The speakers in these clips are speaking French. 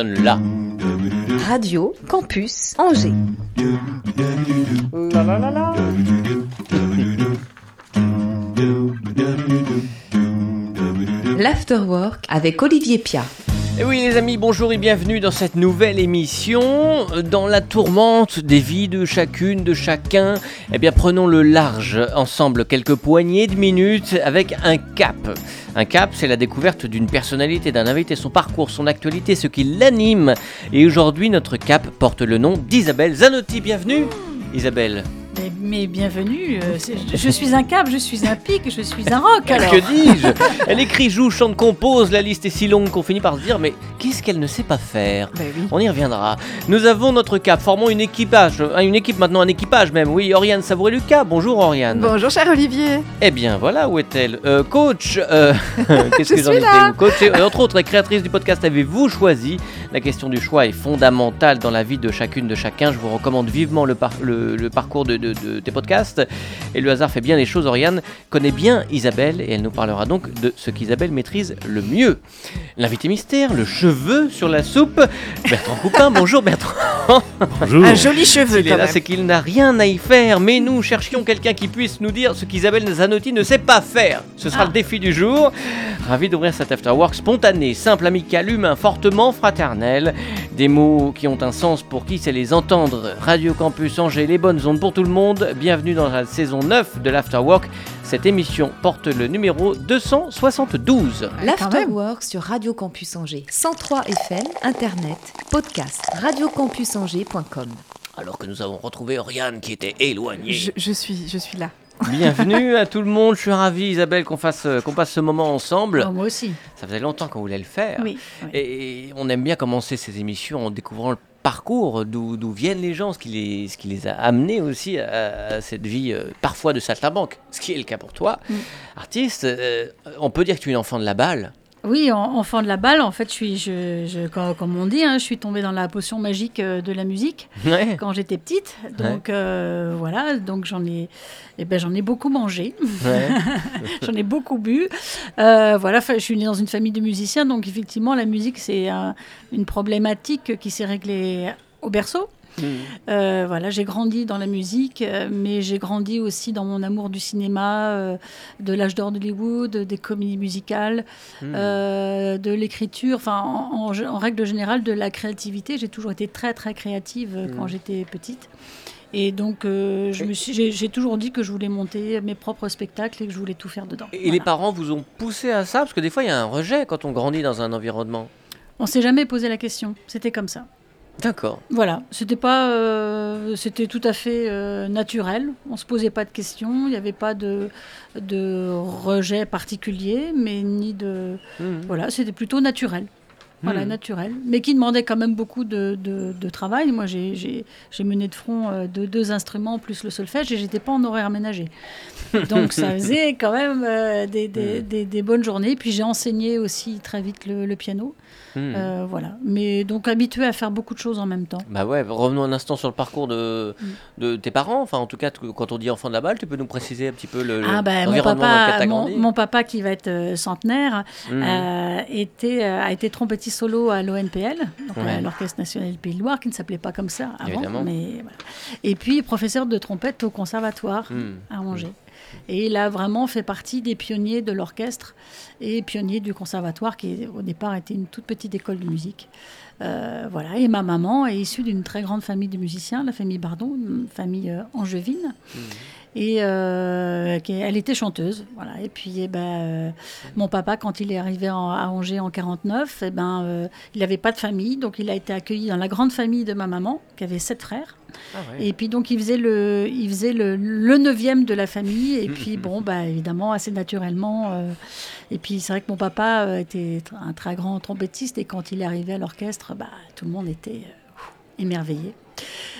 là. Radio Campus Angers. La la la la. L'Afterwork avec Olivier Pia. Et oui les amis, bonjour et bienvenue dans cette nouvelle émission. Dans la tourmente des vies de chacune, de chacun, eh bien prenons le large ensemble quelques poignées de minutes avec un cap. Un cap, c'est la découverte d'une personnalité, d'un invité, son parcours, son actualité, ce qui l'anime. Et aujourd'hui, notre cap porte le nom d'Isabelle Zanotti. Bienvenue Isabelle. Mais, mais bienvenue, euh, je suis un cap, je suis un pic, je suis un rock alors. Que dis-je Elle écrit, joue, chante, compose, la liste est si longue qu'on finit par se dire mais qu'est-ce qu'elle ne sait pas faire Ben oui. On y reviendra. Nous avons notre cap, formons une équipage, euh, une équipe maintenant, un équipage même. Oui, Oriane Savouré-Lucas, bonjour Oriane. Bonjour cher Olivier. Eh bien voilà, où est-elle Euh, Coach, euh, qu'est-ce Je que j'en suis étais Coach, et, entre autres, créatrice du podcast Avez-vous choisi La question du choix est fondamentale dans la vie de chacune, de chacun. Je vous recommande vivement le, par- le- le parcours de, de- de tes podcasts. Et le hasard fait bien les choses. Oriane connaît bien Isabelle et elle nous parlera donc de ce qu'Isabelle maîtrise le mieux. L'invité mystère, le cheveu sur la soupe. Bertrand Coupin, bonjour Bertrand. Bonjour. Un joli cheveu S'il est là, c'est qu'il n'a rien à y faire, mais nous cherchions quelqu'un qui puisse nous dire ce qu'Isabelle Zanotti ne sait pas faire. Ce sera Ah. le défi du jour. Ravi d'ouvrir cet afterwork spontané, simple, amical, humain, fortement fraternel. Des mots qui ont un sens pour qui sait les entendre. Radio Campus Angers, les bonnes ondes pour tout le monde. Bienvenue dans la saison 9 de l'afterwork. Cette émission porte le numéro 272. L'Afterwork sur Radio Campus Angers. 103 FM, Internet, podcast, radiocampusangers.com. Alors que nous avons retrouvé Oriane qui était éloignée. Je, je suis, je suis là. Bienvenue à tout le monde. Je suis ravi, Isabelle, qu'on fasse, euh, qu'on passe ce moment ensemble. Oh, moi aussi. Ça faisait longtemps qu'on voulait le faire. Oui. oui. Et on aime bien commencer ces émissions en découvrant le parcours, d'où viennent les gens, ce qui les, ce qui les a amenés aussi à, à cette vie euh, parfois de saltimbanque, ce qui est le cas pour toi. Mm. Artiste, euh, on peut dire que tu es une enfant de la balle. Oui, en- enfant de la balle, en fait, je suis, je, je- comme, comme on dit, hein, je suis tombée dans la potion magique euh, de la musique Ouais. quand j'étais petite. Donc euh, voilà, donc j'en ai, eh ben, j'en ai beaucoup mangé, ouais. j'en ai beaucoup bu. Euh, voilà, je suis née dans une famille de musiciens, donc effectivement, la musique c'est un- une problématique qui s'est réglée au berceau. Euh, voilà, j'ai grandi dans la musique, euh, mais j'ai grandi aussi dans mon amour du cinéma, euh, de l'âge d'or d'Hollywood, des comédies musicales, Mm. euh, de l'écriture, enfin, en, en- en règle générale, de la créativité. J'ai toujours été très, très créative quand Mm. j'étais petite. Et donc, euh, je me suis- j'ai toujours dit que je voulais monter mes propres spectacles et que je voulais tout faire dedans. Et les parents vous ont poussé à ça? Parce que des fois, il y a un rejet quand on grandit dans un environnement. On s'est jamais posé la question. C'était comme ça. D'accord. Voilà, c'était pas, euh, c'était tout à fait euh, naturel. On se posait pas de questions, il n'y avait pas de, de rejet particulier, mais ni de, Mm. voilà, c'était plutôt naturel. Voilà, Hmm. naturel, mais qui demandait quand même beaucoup de, de- de travail. Moi, j'ai- j'ai j'ai mené de front euh, de deux instruments plus le solfège et j'étais pas en horaire ménagé. Donc ça faisait quand même des, des- Hmm. des- des bonnes journées. Puis j'ai enseigné aussi très vite le, le piano. Mm. Euh, voilà, mais donc habitué à faire beaucoup de choses en même temps. Bah ouais, revenons un instant sur le parcours de, Mm. de tes parents. Enfin, en tout cas, quand on dit enfant de la balle, tu peux nous préciser un petit peu le, Ah ben, mon papa, mon, papa qui va être euh, centenaire Mm. euh, était, a été trompettiste solo à l'ONPL, Ouais. l'Orchestre National du Pays de Loire, qui ne s'appelait pas comme ça avant. Évidemment. Mais, voilà. Et puis professeur de trompette au conservatoire à Angers. Et il a vraiment fait partie des pionniers de l'orchestre et pionnier du conservatoire, qui au départ était une toute petite école de musique. Euh, voilà. Et ma maman est issue d'une très grande famille de musiciens, la famille Bardon, une famille euh, angevine. Et euh, elle était chanteuse, voilà. Et puis, eh ben, euh, mon papa, quand il est arrivé en- à Angers en 49, eh ben, euh, il n'avait pas de famille, donc il a été accueilli dans la grande famille de ma maman, qui avait sept frères. Ah ouais. Et puis donc il faisait le, il faisait le, le neuvième de la famille. Et puis bon, bah évidemment assez naturellement. et puis c'est vrai que mon papa était un très grand trompettiste et quand il est arrivé à l'orchestre, bah tout le monde était euh,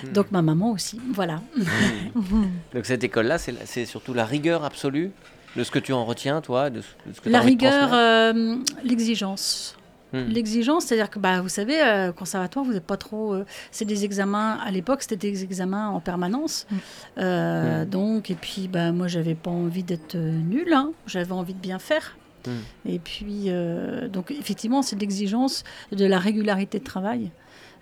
émerveillé. Donc ma maman aussi. Voilà. Donc cette école-là, c'est surtout la rigueur absolue de ce que tu en retiens, toi, de, ce- de ce que La rigueur, euh, l'exigence. Hmm. L'exigence, c'est-à-dire que bah, vous savez, euh, au conservatoire, vous n'êtes pas trop. euh, c'est des examens, à l'époque, c'était des examens en permanence. Euh, Donc, et puis, bah, moi, j'avais pas envie d'être nulle, hein. j'avais envie de bien faire. Et puis, euh, donc effectivement, c'est l'exigence de la régularité de travail.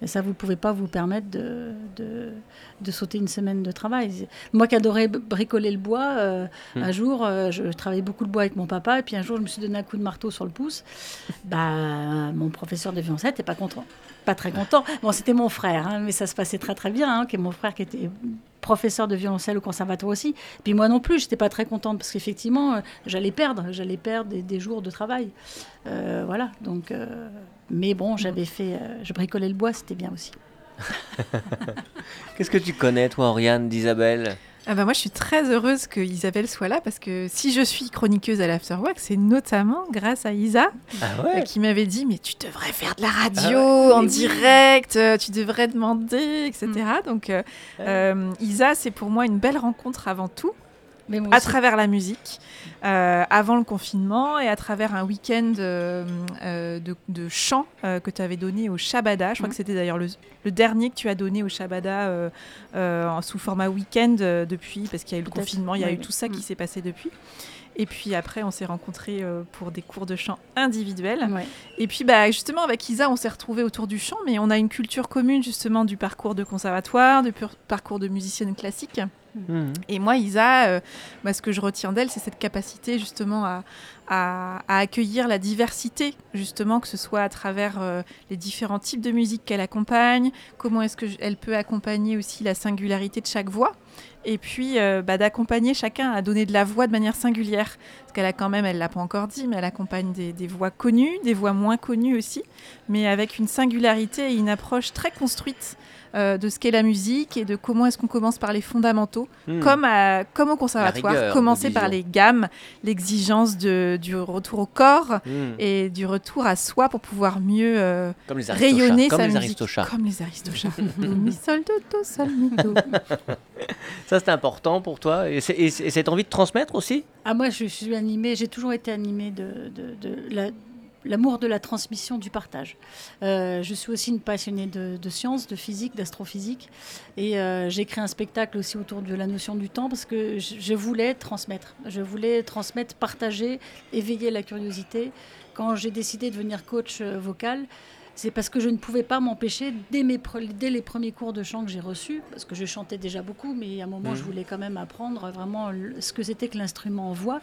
Et ça, vous ne pouvez pas vous permettre de, de, sauter une semaine de travail. Moi qui adorais bricoler le bois, euh, hmm. un jour, euh, je travaillais beaucoup le bois avec mon papa, et puis un jour, je me suis donné un coup de marteau sur le pouce. Bah, mon professeur de violoncelle n'était pas content. Très content. Bon, c'était mon frère, hein, mais ça se passait très très bien, hein, qui est mon frère qui était professeur de violoncelle au conservatoire aussi. Puis moi non plus, j'étais pas très contente parce qu'effectivement, euh, j'allais perdre, j'allais perdre des, jours de travail. voilà, donc mais bon, j'avais fait, euh, je bricolais le bois, c'était bien aussi. Qu'est-ce que tu connais, toi, Oriane, d'Isabelle? Ah bah moi, je suis très heureuse que Isabelle soit là parce que si je suis chroniqueuse à l'Afterwork, c'est notamment grâce à Isa ah euh, qui m'avait dit mais tu devrais faire de la radio ah en direct, euh, tu devrais demander, etc. Mm. Donc Isa, c'est pour moi une belle rencontre avant tout à travers la musique, euh, avant le confinement et à travers un week-end euh, euh, de, chant que tu avais donné au Shabada. Je crois mm. que c'était d'ailleurs le, dernier que tu as donné au Shabada sous format week-end depuis, parce qu'il y a eu le confinement, il y a eu tout ça qui mm. s'est passé depuis. Et puis après, on s'est rencontrés pour des cours de chant individuels. Et puis bah, justement, avec Isa, on s'est retrouvés autour du chant, mais on a une culture commune justement du parcours de conservatoire, du parcours de musicienne classique. Mhm. Et moi, Isa, euh, ce que je retiens d'elle, c'est cette capacité justement à, accueillir la diversité, justement, que ce soit à travers euh, les différents types de musique qu'elle accompagne, comment est-ce qu'elle peut accompagner aussi la singularité de chaque voix, et puis euh, bah, d'accompagner chacun à donner de la voix de manière singulière. Parce qu'elle a quand même, elle l'a pas encore dit, mais elle accompagne des, des, voix connues, des voix moins connues aussi, mais avec une singularité et une approche très construite euh, de ce qu'est la musique et de comment est-ce qu'on commence par les fondamentaux, hmm. comme, comme au conservatoire, commencer par les gammes, l'exigence du retour au corps hmm. et du retour à soi pour pouvoir mieux euh, rayonner sa musique. Comme les aristochats. mi, sol, do, do, sol, mi, do. Ça, c'est important pour toi et, cette envie de transmettre aussi? Ah, Moi, je suis animée, j'ai toujours été animée de, de, de la l'amour de la transmission, du partage. Euh, je suis aussi une passionnée de, sciences, de physique, d'astrophysique. Et euh, j'ai créé un spectacle aussi autour de la notion du temps parce que je, voulais transmettre. Je voulais transmettre, partager, éveiller la curiosité. Quand j'ai décidé de devenir coach euh, vocal, c'est parce que je ne pouvais pas m'empêcher, dès, dès les premiers cours de chant que j'ai reçus, parce que je chantais déjà beaucoup, mais à un moment, je mmh. voulais quand même apprendre vraiment ce que c'était que l'instrument en voix.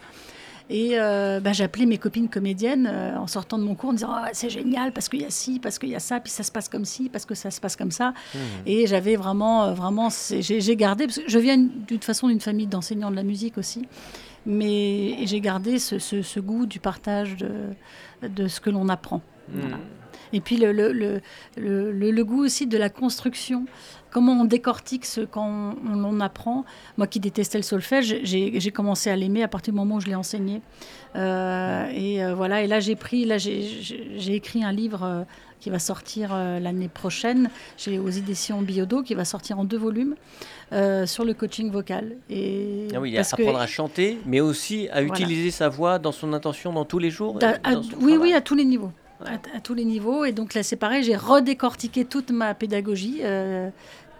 Et euh, bah, j'appelais mes copines comédiennes euh, en sortant de mon cours en disant ah, c'est génial parce qu'il y a ci, parce qu'il y a ça, puis ça se passe comme ci, parce que ça se passe comme ça. Mmh. Et j'avais vraiment, euh, vraiment, j'ai gardé, parce que je viens d'une façon d'une famille d'enseignants de la musique aussi, mais j'ai gardé ce, goût du partage de, de ce que l'on apprend. Mmh. Et puis le, le, le, le, goût aussi de la construction comment on décortique ce qu'on on, apprend. Moi qui détestais le solfège, j'ai commencé à l'aimer à partir du moment où je l'ai enseigné. Euh, et euh, voilà, et là j'ai pris, là j'ai écrit un livre euh, qui va sortir l'année prochaine chez aux éditions Biodo, qui va sortir en deux volumes sur le coaching vocal. Et ah oui, apprendre à chanter, mais aussi à utiliser sa voix dans son intention dans tous les jours. oui, oui, à tous les niveaux. À, tous les niveaux. Et donc là, c'est pareil, j'ai redécortiqué toute ma pédagogie euh,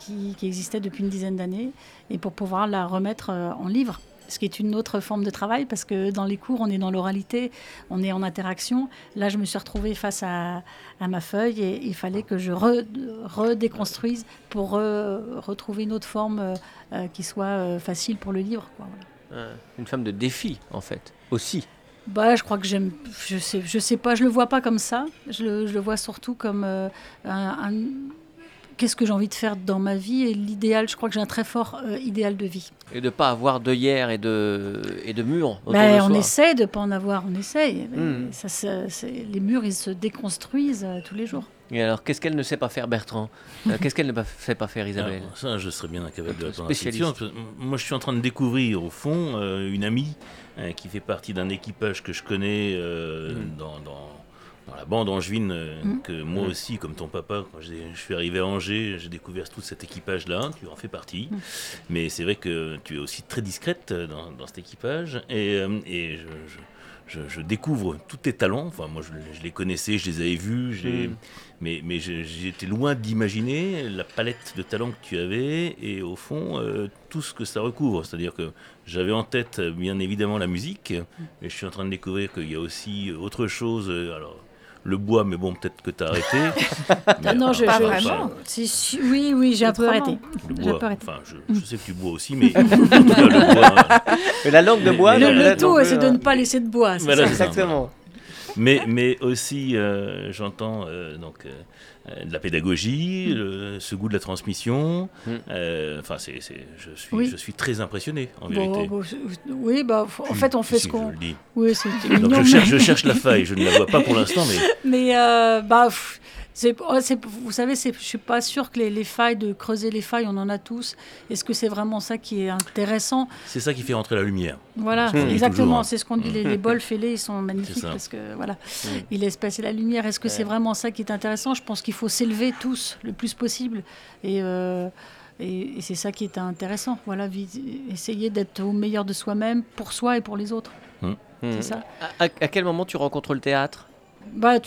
qui, existait depuis une dizaine d'années et pour pouvoir la remettre euh, en livre. Ce qui est une autre forme de travail parce que dans les cours, on est dans l'oralité, on est en interaction. Là, je me suis retrouvée face à, ma feuille et il fallait que je redéconstruise pour retrouver une autre forme euh, qui soit facile pour le livre. Une forme de défi, en fait, aussi. Bah, je crois que j'aime. Je sais, je sais pas. Je le vois pas comme ça. Je le, vois surtout comme euh, un, Qu'est-ce que j'ai envie de faire dans ma vie et l'idéal. Je crois que j'ai un très fort euh, idéal de vie. Et de pas avoir hier et de et de murs. Bah, on essaie de pas en avoir. On essaye. Hmm. Ça, les murs, ils se déconstruisent euh, tous les jours. Et alors, qu'est-ce qu'elle ne sait pas faire, Bertrand? Qu'est-ce qu'elle ne sait pas faire, Isabelle? Ça, je serais bien incapable de répondre à Moi, je suis en train de découvrir, au fond, une amie Hein, qui fait partie d'un équipage que je connais euh, mm. dans, dans, la bande angevine, euh, mm. que moi mm. aussi, comme ton papa, quand je suis arrivé à Angers, j'ai découvert tout cet équipage-là, tu en fais partie. Mais c'est vrai que tu es aussi très discrète dans, dans cet équipage, et, euh, et je, je je, découvre tous tes talents. Enfin, moi, je, les connaissais, je les avais vus, mais, mais j'étais loin d'imaginer la palette de talents que tu avais. Et au fond, tout ce que ça recouvre. C'est-à-dire que j'avais en tête, bien évidemment, la musique, mais je suis en train de découvrir qu'il y a aussi autre chose. Alors, le bois, mais bon, peut-être que tu as arrêté. Ah non, je, pas vraiment. oui, oui, j'ai un peu arrêté. Le bois, enfin, je, sais que tu bois aussi, mais le bois, la langue de bois. Le, tout, c'est de ne pas laisser de bois. Voilà, exactement. Mais, mais aussi, euh, j'entends euh, donc euh, de la pédagogie, ce goût de la transmission. Hmm. Enfin, c'est, je, suis, je suis très impressionné, en vérité. oui, bah, en fait, on fait ce qu'on. Je Oui, c'est Donc, je cherche, je cherche la faille, je ne la vois pas pour l'instant, mais. Mais, bah. Oh, vous savez, je ne suis pas sûre que les, failles, de creuser les failles, on en a tous. Est-ce que c'est vraiment ça qui est intéressant? C'est ça qui fait rentrer la lumière. Voilà, exactement. C'est ce qu'on dit. Les, les bols fêlés, ils sont magnifiques parce que voilà, mmh. il laisse passer la lumière. Est-ce que c'est vraiment ça qui est intéressant? Je pense qu'il faut s'élever tous le plus possible. Et. Euh, et, c'est ça qui est intéressant. Voilà, essayer d'être au meilleur de soi-même, pour soi et pour les autres. Mmh. C'est ça. À, quel moment tu rencontres le théâtre? Bah,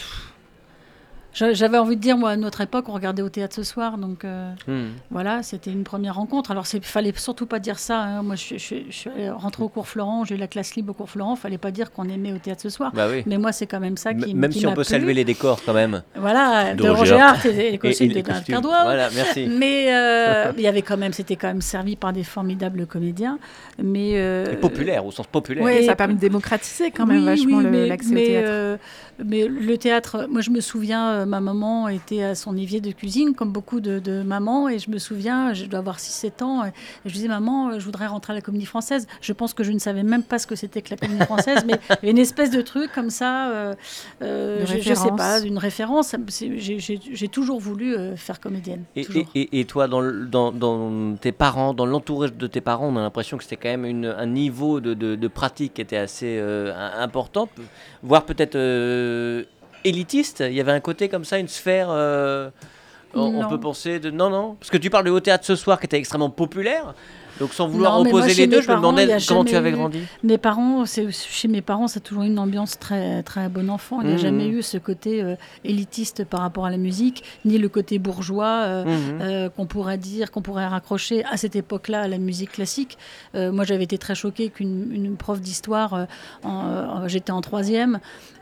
j'avais envie de dire, moi, à notre époque, on regardait au théâtre ce soir, donc euh, hmm. voilà, c'était une première rencontre. Alors, il fallait surtout pas dire ça. Hein. Moi, je, suis rentrée au cours Florent, j'ai eu la classe libre au cours Florent. Fallait pas dire qu'on aimait au théâtre ce soir. Bah oui. Mais moi, c'est quand même ça qui, Même si on peut saluer les décors, quand même. Voilà, de, Roger Hart et les costumes de Cardois. Voilà, merci. Mais euh, il y avait quand même, c'était quand même servi par des formidables comédiens. Mais euh, populaire, au sens populaire. Oui, ça a permis de démocratiser quand même vachement l'accès au théâtre. mais le théâtre, moi, je me souviens, ma maman était à son évier de cuisine, comme beaucoup de, mamans, et je me souviens, je dois avoir 6-7 ans, et je disais, maman, je voudrais rentrer à la comédie française. Je pense que je ne savais même pas ce que c'était que la comédie française, mais il y avait une espèce de truc comme ça, euh, euh, je, ne sais pas, une référence. J'ai toujours voulu euh, faire comédienne. Et, et, toi, dans, dans, dans, tes parents, dans l'entourage de tes parents, on a l'impression que c'était quand même une, un niveau de, de, pratique qui était assez important, voire peut-être élitiste Il y avait un côté comme ça, une sphère. Euh, on, peut penser de. Non, non. Parce que tu parles du haut théâtre ce soir qui était extrêmement populaire. Donc sans vouloir opposer les deux, je me demandais comment tu avais grandi. Mes parents, chez mes parents, c'est toujours une ambiance très très bon enfant. Il n'y a mmh. jamais eu ce côté euh, élitiste par rapport à la musique, ni le côté bourgeois euh, mmh. qu'on pourrait dire, qu'on pourrait raccrocher à cette époque-là à la musique classique. moi, j'avais été très choquée qu'une prof d'histoire, j'étais en troisième,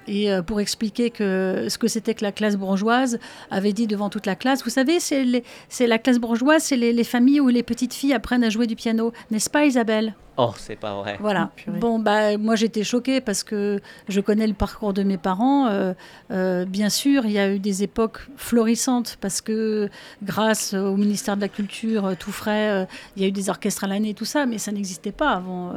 et euh, pour expliquer que ce que c'était que la classe bourgeoise, avait dit devant toute la classe, vous savez, c'est la classe bourgeoise, c'est les, familles où les petites filles apprennent à jouer du piano, n'est-ce pas Isabelle? Oh, c'est pas vrai. Voilà. bon, bah, moi j'étais choquée parce que je connais le parcours de mes parents. Euh, euh, bien sûr, il y a eu des époques florissantes parce que grâce au ministère de la Culture, tout frais, il y a eu des orchestres à l'année, tout ça, mais ça n'existait pas avant.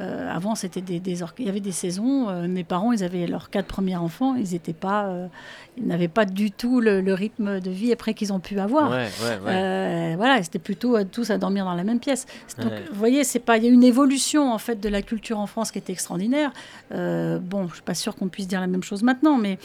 Euh, avant, c'était des, il y avait des saisons. Euh, mes parents, ils avaient leurs quatre premiers enfants. Ils étaient pas, euh, ils n'avaient pas du tout le, rythme de vie après qu'ils ont pu avoir. voilà, c'était plutôt tous à dormir dans la même pièce. Donc, vous voyez, c'est pas, il y a une évolution en fait de la culture en France qui était extraordinaire. bon, je suis pas sûre qu'on puisse dire la même chose maintenant, mais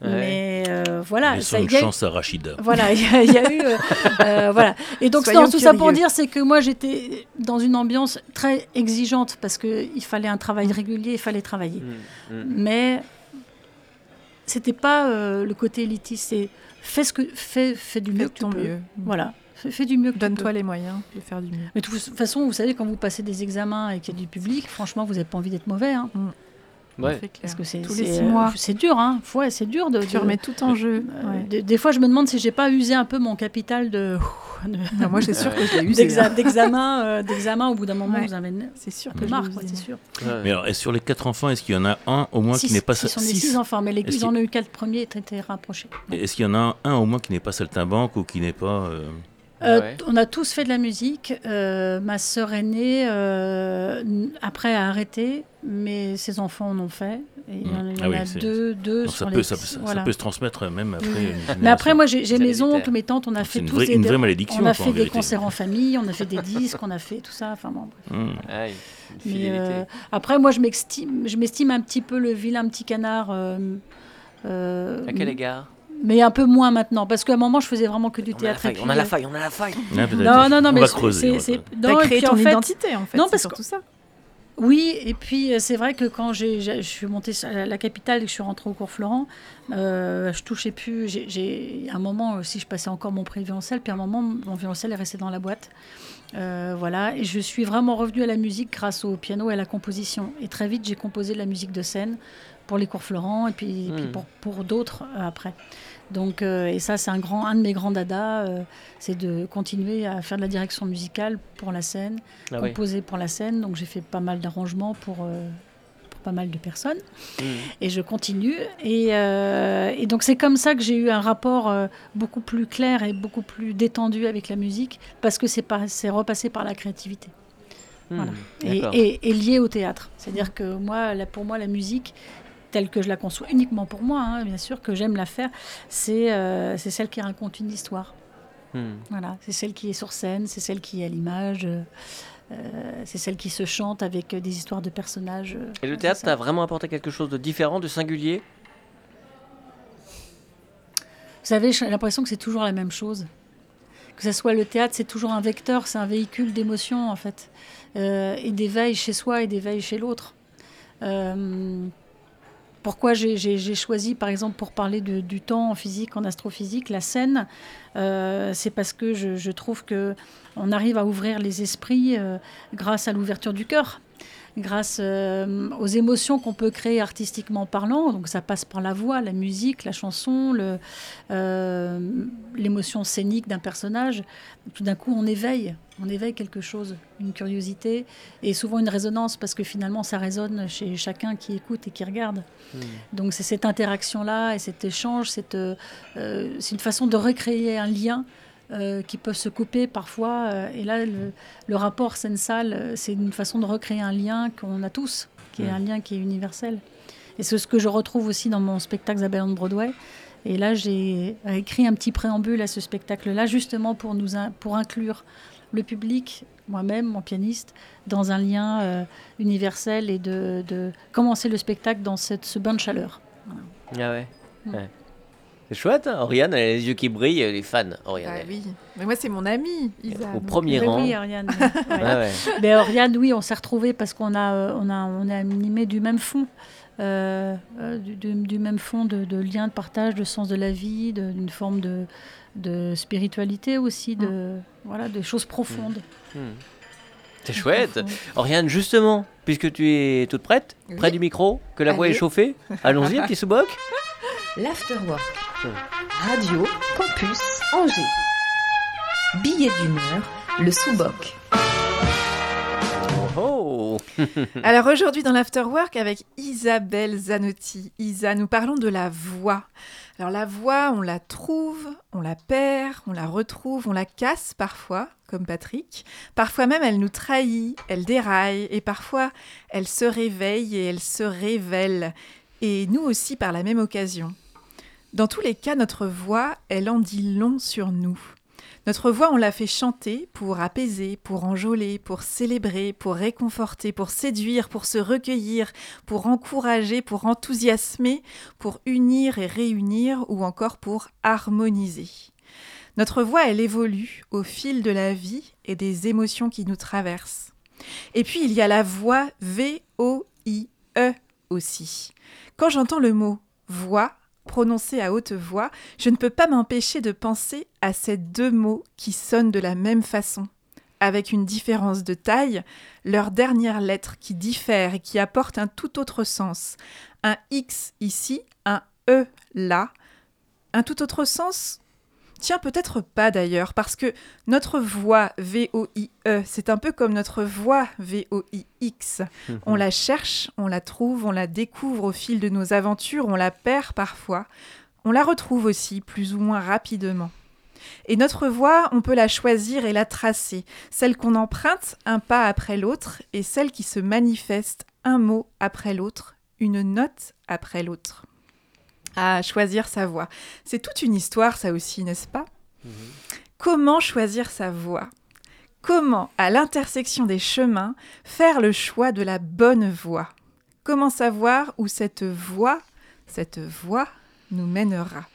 mais euh, voilà. Mais ça, une chance à Rachida. Voilà, il y, a eu. Euh, euh, voilà. Et donc, tout ça pour dire, c'est que moi, j'étais dans une ambiance très exigeante parce qu'il fallait un travail régulier, il fallait travailler. Mmh, mmh. Mais c'était pas le côté élitiste, c'est fais, ce que, fais, fais du mieux que ton mieux. Voilà. Fais, du mieux que Donne-toi les moyens de faire du mieux. Mais de toute façon, vous savez, quand vous passez des examens et qu'il y a du public, franchement, vous n'avez pas envie d'être mauvais. Hein. Mmh. Parce que c'est euh, c'est dur, hein. Ouais, c'est dur de. Tu remets tout en jeu. des fois, je me demande si j'ai pas usé un peu mon capital de. moi, c'est sûr que je l'ai usé. Hein. D'examen, euh, d'examen, au bout d'un moment, vous avez. C'est sûr que marre, c'est sûr. Mais alors, et sur les quatre enfants, est-ce qu'il y en a un au moins qui n'est pas. Ce sont les six enfants, mais les, ils en ont eu quatre premiers étaient rapprochés. Est-ce qu'il y en a un au moins qui n'est pas saltimbanque ou qui n'est pas. Euh, on a tous fait de la musique. Euh, ma sœur aînée, euh, après, a arrêté, mais ses enfants en ont fait. il y en, a ah deux, deux ça, peut, ça, peut se transmettre même après. Mais après, moi, j'ai mes oncles, mes tantes, on a fait une tous vraie, une vraie malédiction. On a fait des concerts en famille, on a fait des disques, on a fait tout ça. Enfin bon. Mmh. mais, après, moi, je m'estime un petit peu le vilain petit canard. à quel égard? Mais un peu moins maintenant, parce qu'à un moment, je faisais vraiment que du théâtre. on a la faille, on a la faille. non, non, non, mais c'est. T'as créé ton identité, en fait. Non, parce que tout ça. Oui, et puis euh, c'est vrai que quand je suis montée à la capitale et que je suis rentrée au cours Florent, euh, je touchais plus. J'ai un moment aussi, je passais encore mon prix violoncelle, puis à un moment, mon violoncelle est resté dans la boîte. voilà, et je suis vraiment revenue à la musique grâce au piano et à la composition. Et très vite, j'ai composé de la musique de scène pour les cours Florent et puis, hmm. pour, pour d'autres après. Donc, et ça, c'est un, grand, un de mes grands dadas, c'est de continuer à faire de la direction musicale pour la scène, ah composer pour la scène. Donc, j'ai fait pas mal d'arrangements pour, pas mal de personnes. Mmh. Et je continue. Euh, et, donc c'est comme ça que j'ai eu un rapport euh, beaucoup plus clair et beaucoup plus détendu avec la musique, parce que c'est repassé par la créativité. Mmh. Voilà. Et, lié au théâtre. C'est-à-dire que moi, pour moi, la musique, telle que je la conçois, uniquement pour moi, hein, bien sûr, que j'aime la faire, c'est euh, celle qui raconte une histoire. Mmh. Voilà, c'est celle qui est sur scène, c'est celle qui est à l'image. Euh, c'est celle qui se chante avec des histoires de personnages. Euh, Et le théâtre t'a vraiment apporté quelque chose de différent, de singulier? Vous savez, j'ai l'impression que c'est toujours la même chose. Que ce soit le théâtre, c'est toujours un vecteur, c'est un véhicule d'émotions en fait, euh, et d'éveil chez soi et d'éveil chez l'autre. Pourquoi j'ai choisi, par exemple, pour parler du temps en physique, en astrophysique, la scène C'est parce que je, je trouve que on arrive à ouvrir les esprits euh, grâce à l'ouverture du cœur, grâce euh, aux émotions qu'on peut créer artistiquement parlant. Donc ça passe par la voix, la musique, la chanson, euh, l'émotion scénique d'un personnage. Tout d'un coup, on éveille, on éveille quelque chose, une curiosité et souvent une résonance parce que finalement ça résonne chez chacun qui écoute et qui regarde. Hmm. Donc c'est cette interaction-là et cet échange, c'est une façon de recréer un lien euh, qui peuvent se couper parfois. Euh, et là, le, rapport scène-salle, euh, c'est une façon de recréer un lien qu'on a tous, qui est un lien qui est universel. Et c'est ce que je retrouve aussi dans mon spectacle Zabelle on Broadway. Et là, j'ai écrit un petit préambule à ce spectacle-là, justement pour, nous pour inclure le public, moi-même, mon pianiste, dans un lien universel et de, commencer le spectacle dans cette, ce bain de chaleur. Ah ouais. Mm. ouais. C'est chouette, hein Oriane, elle a les yeux qui brillent, elle est fan, Oriane. Ah oui, mais moi c'est mon amie, Isa. Au premier rang. Oui, Oriane. Mais Oriane, oui, on s'est retrouvés parce qu'on a, euh, on a, on est animé du même fond. Euh, euh, du, même fond de, de, lien de partage, de sens de la vie, d'une forme de, de, spiritualité aussi, de, mm. voilà, de choses profondes. Mm. Mm. C'est chouette. Oriane, justement, puisque tu es toute prête, près du micro, que la voix est chauffée, allons-y, petit sous-boc. L'Afterwork. Radio Campus Angers. Billet d'humeur, le sous-boc. Oh. Alors aujourd'hui dans l'Afterwork avec Isabelle Zanotti. Isa, nous parlons de la voix. Alors la voix, on la trouve, on la perd, on la retrouve, on la casse parfois, comme Patrick. Parfois même elle nous trahit, elle déraille et parfois elle se réveille et elle se révèle. Et nous aussi par la même occasion. Dans tous les cas, notre voix, elle en dit long sur nous. Notre voix, on l'a fait chanter pour apaiser, pour enjôler, pour célébrer, pour réconforter, pour séduire, pour se recueillir, pour encourager, pour enthousiasmer, pour unir et réunir ou encore pour harmoniser. Notre voix, elle évolue au fil de la vie et des émotions qui nous traversent. Et puis, il y a la voix V-O-I-E aussi. Quand j'entends le mot voix, prononcé à haute voix, je ne peux pas m'empêcher de penser à ces deux mots qui sonnent de la même façon, avec une différence de taille, leur dernière lettre qui diffère et qui apporte un tout autre sens. Un X ici, un E là. Un tout autre sens Tiens, peut-être pas d'ailleurs, parce que notre voix V-O-I-E, c'est un peu comme notre voix V-O-I-X. On la cherche, on la trouve, on la découvre au fil de nos aventures, on la perd parfois, on la retrouve aussi plus ou moins rapidement. Et notre voix, on peut la choisir et la tracer, celle qu'on emprunte un pas après l'autre et celle qui se manifeste un mot après l'autre, une note après l'autre à choisir sa voix. C'est toute une histoire, ça aussi, n'est-ce pas? Mhm. Comment choisir sa voix? Comment, à l'intersection des chemins, faire le choix de la bonne voie Comment savoir où cette voie, cette voie, nous mènera?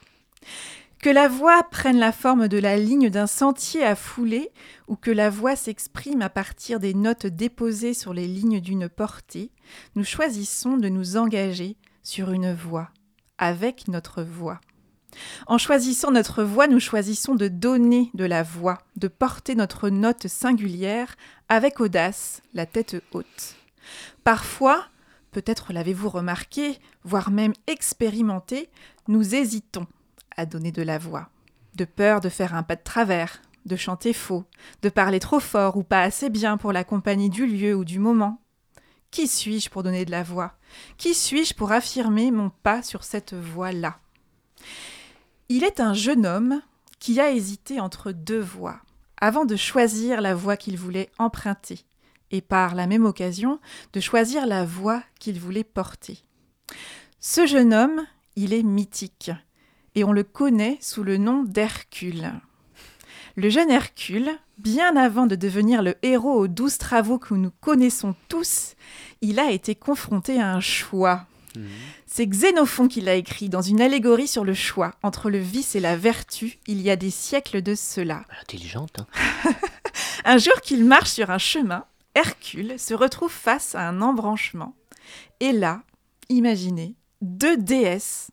Que la voix prenne la forme de la ligne d'un sentier à fouler ou que la voix s'exprime à partir des notes déposées sur les lignes d'une portée, nous choisissons de nous engager sur une voie avec notre voix. En choisissant notre voix, nous choisissons de donner de la voix, de porter notre note singulière avec audace, la tête haute. Parfois, peut-être l'avez-vous remarqué, voire même expérimenté, nous hésitons à donner de la voix, de peur de faire un pas de travers, de chanter faux, de parler trop fort ou pas assez bien pour la compagnie du lieu ou du moment. Qui suis-je pour donner de la voix? Qui suis-je pour affirmer mon pas sur cette voie-là? Il est un jeune homme qui a hésité entre deux voies, avant de choisir la voie qu'il voulait emprunter, et par la même occasion de choisir la voie qu'il voulait porter. Ce jeune homme, il est mythique, et on le connaît sous le nom d'Hercule. Le jeune Hercule, bien avant de devenir le héros aux douze travaux que nous connaissons tous, il a été confronté à un choix. Mhm. C'est Xénophon qui l'a écrit dans une allégorie sur le choix entre le vice et la vertu il y a des siècles de cela. Intelligente. Hein un jour qu'il marche sur un chemin, Hercule se retrouve face à un embranchement. Et là, imaginez, deux déesses,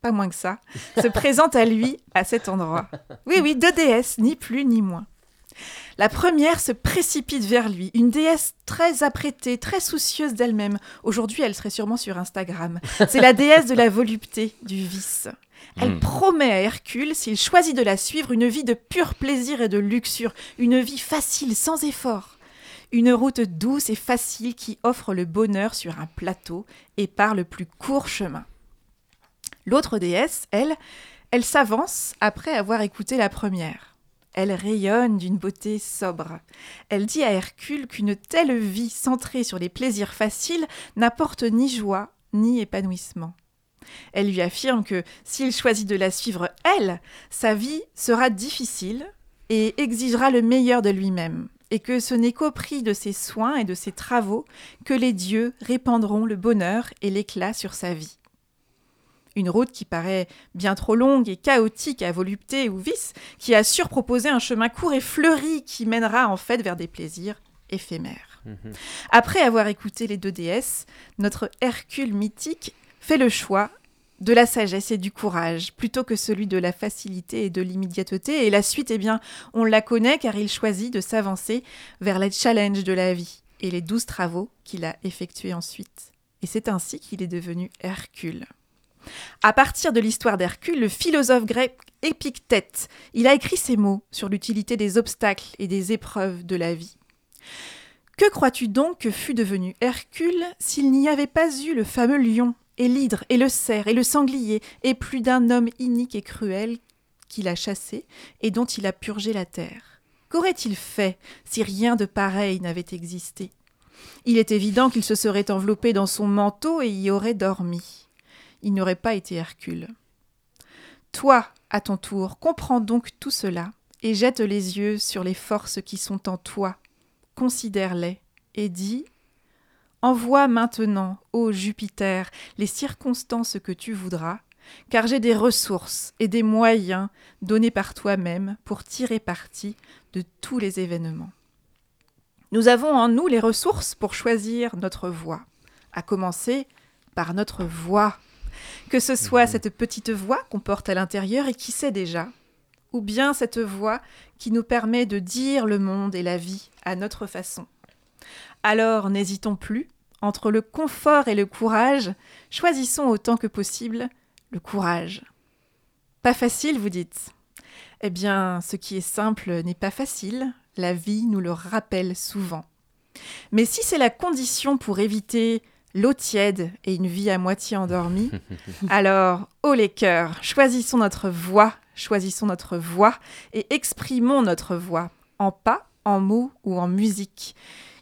pas moins que ça, se présentent à lui à cet endroit. Oui, oui, deux déesses, ni plus ni moins. La première se précipite vers lui, une déesse très apprêtée, très soucieuse d'elle-même. Aujourd'hui, elle serait sûrement sur Instagram. C'est la déesse de la volupté, du vice. Elle hmm. promet à Hercule, s'il choisit de la suivre, une vie de pur plaisir et de luxure, une vie facile, sans effort. Une route douce et facile qui offre le bonheur sur un plateau et par le plus court chemin. L'autre déesse, elle, elle s'avance après avoir écouté la première. Elle rayonne d'une beauté sobre. Elle dit à Hercule qu'une telle vie centrée sur les plaisirs faciles n'apporte ni joie ni épanouissement. Elle lui affirme que s'il choisit de la suivre, elle, sa vie sera difficile et exigera le meilleur de lui-même, et que ce n'est qu'au prix de ses soins et de ses travaux que les dieux répandront le bonheur et l'éclat sur sa vie. Une route qui paraît bien trop longue et chaotique à volupté ou vice, qui a surproposé un chemin court et fleuri qui mènera en fait vers des plaisirs éphémères. Mhm. Après avoir écouté les deux déesses, notre Hercule mythique fait le choix de la sagesse et du courage, plutôt que celui de la facilité et de l'immédiateté. Et la suite, eh bien, on la connaît car il choisit de s'avancer vers les challenges de la vie et les douze travaux qu'il a effectués ensuite. Et c'est ainsi qu'il est devenu Hercule. À partir de l'histoire d'Hercule, le philosophe grec Épictète, il a écrit ces mots sur l'utilité des obstacles et des épreuves de la vie. Que crois-tu donc que fût devenu Hercule s'il n'y avait pas eu le fameux lion et l'hydre, et le cerf, et le sanglier, et plus d'un homme inique et cruel qu'il a chassé, et dont il a purgé la terre? Qu'aurait-il fait si rien de pareil n'avait existé? Il est évident qu'il se serait enveloppé dans son manteau et y aurait dormi. Il n'aurait pas été Hercule. Toi, à ton tour, comprends donc tout cela, et jette les yeux sur les forces qui sont en toi, considère-les, et dis Envoie maintenant, ô Jupiter, les circonstances que tu voudras, car j'ai des ressources et des moyens donnés par toi-même pour tirer parti de tous les événements. Nous avons en nous les ressources pour choisir notre voie, à commencer par notre voix, que ce soit mhm. cette petite voix qu'on porte à l'intérieur et qui sait déjà, ou bien cette voix qui nous permet de dire le monde et la vie à notre façon. Alors n'hésitons plus, entre le confort et le courage, choisissons autant que possible le courage. Pas facile, vous dites Eh bien, ce qui est simple n'est pas facile, la vie nous le rappelle souvent. Mais si c'est la condition pour éviter l'eau tiède et une vie à moitié endormie, alors, oh les cœurs, choisissons notre voix, choisissons notre voix et exprimons notre voix, en pas, en mots ou en musique.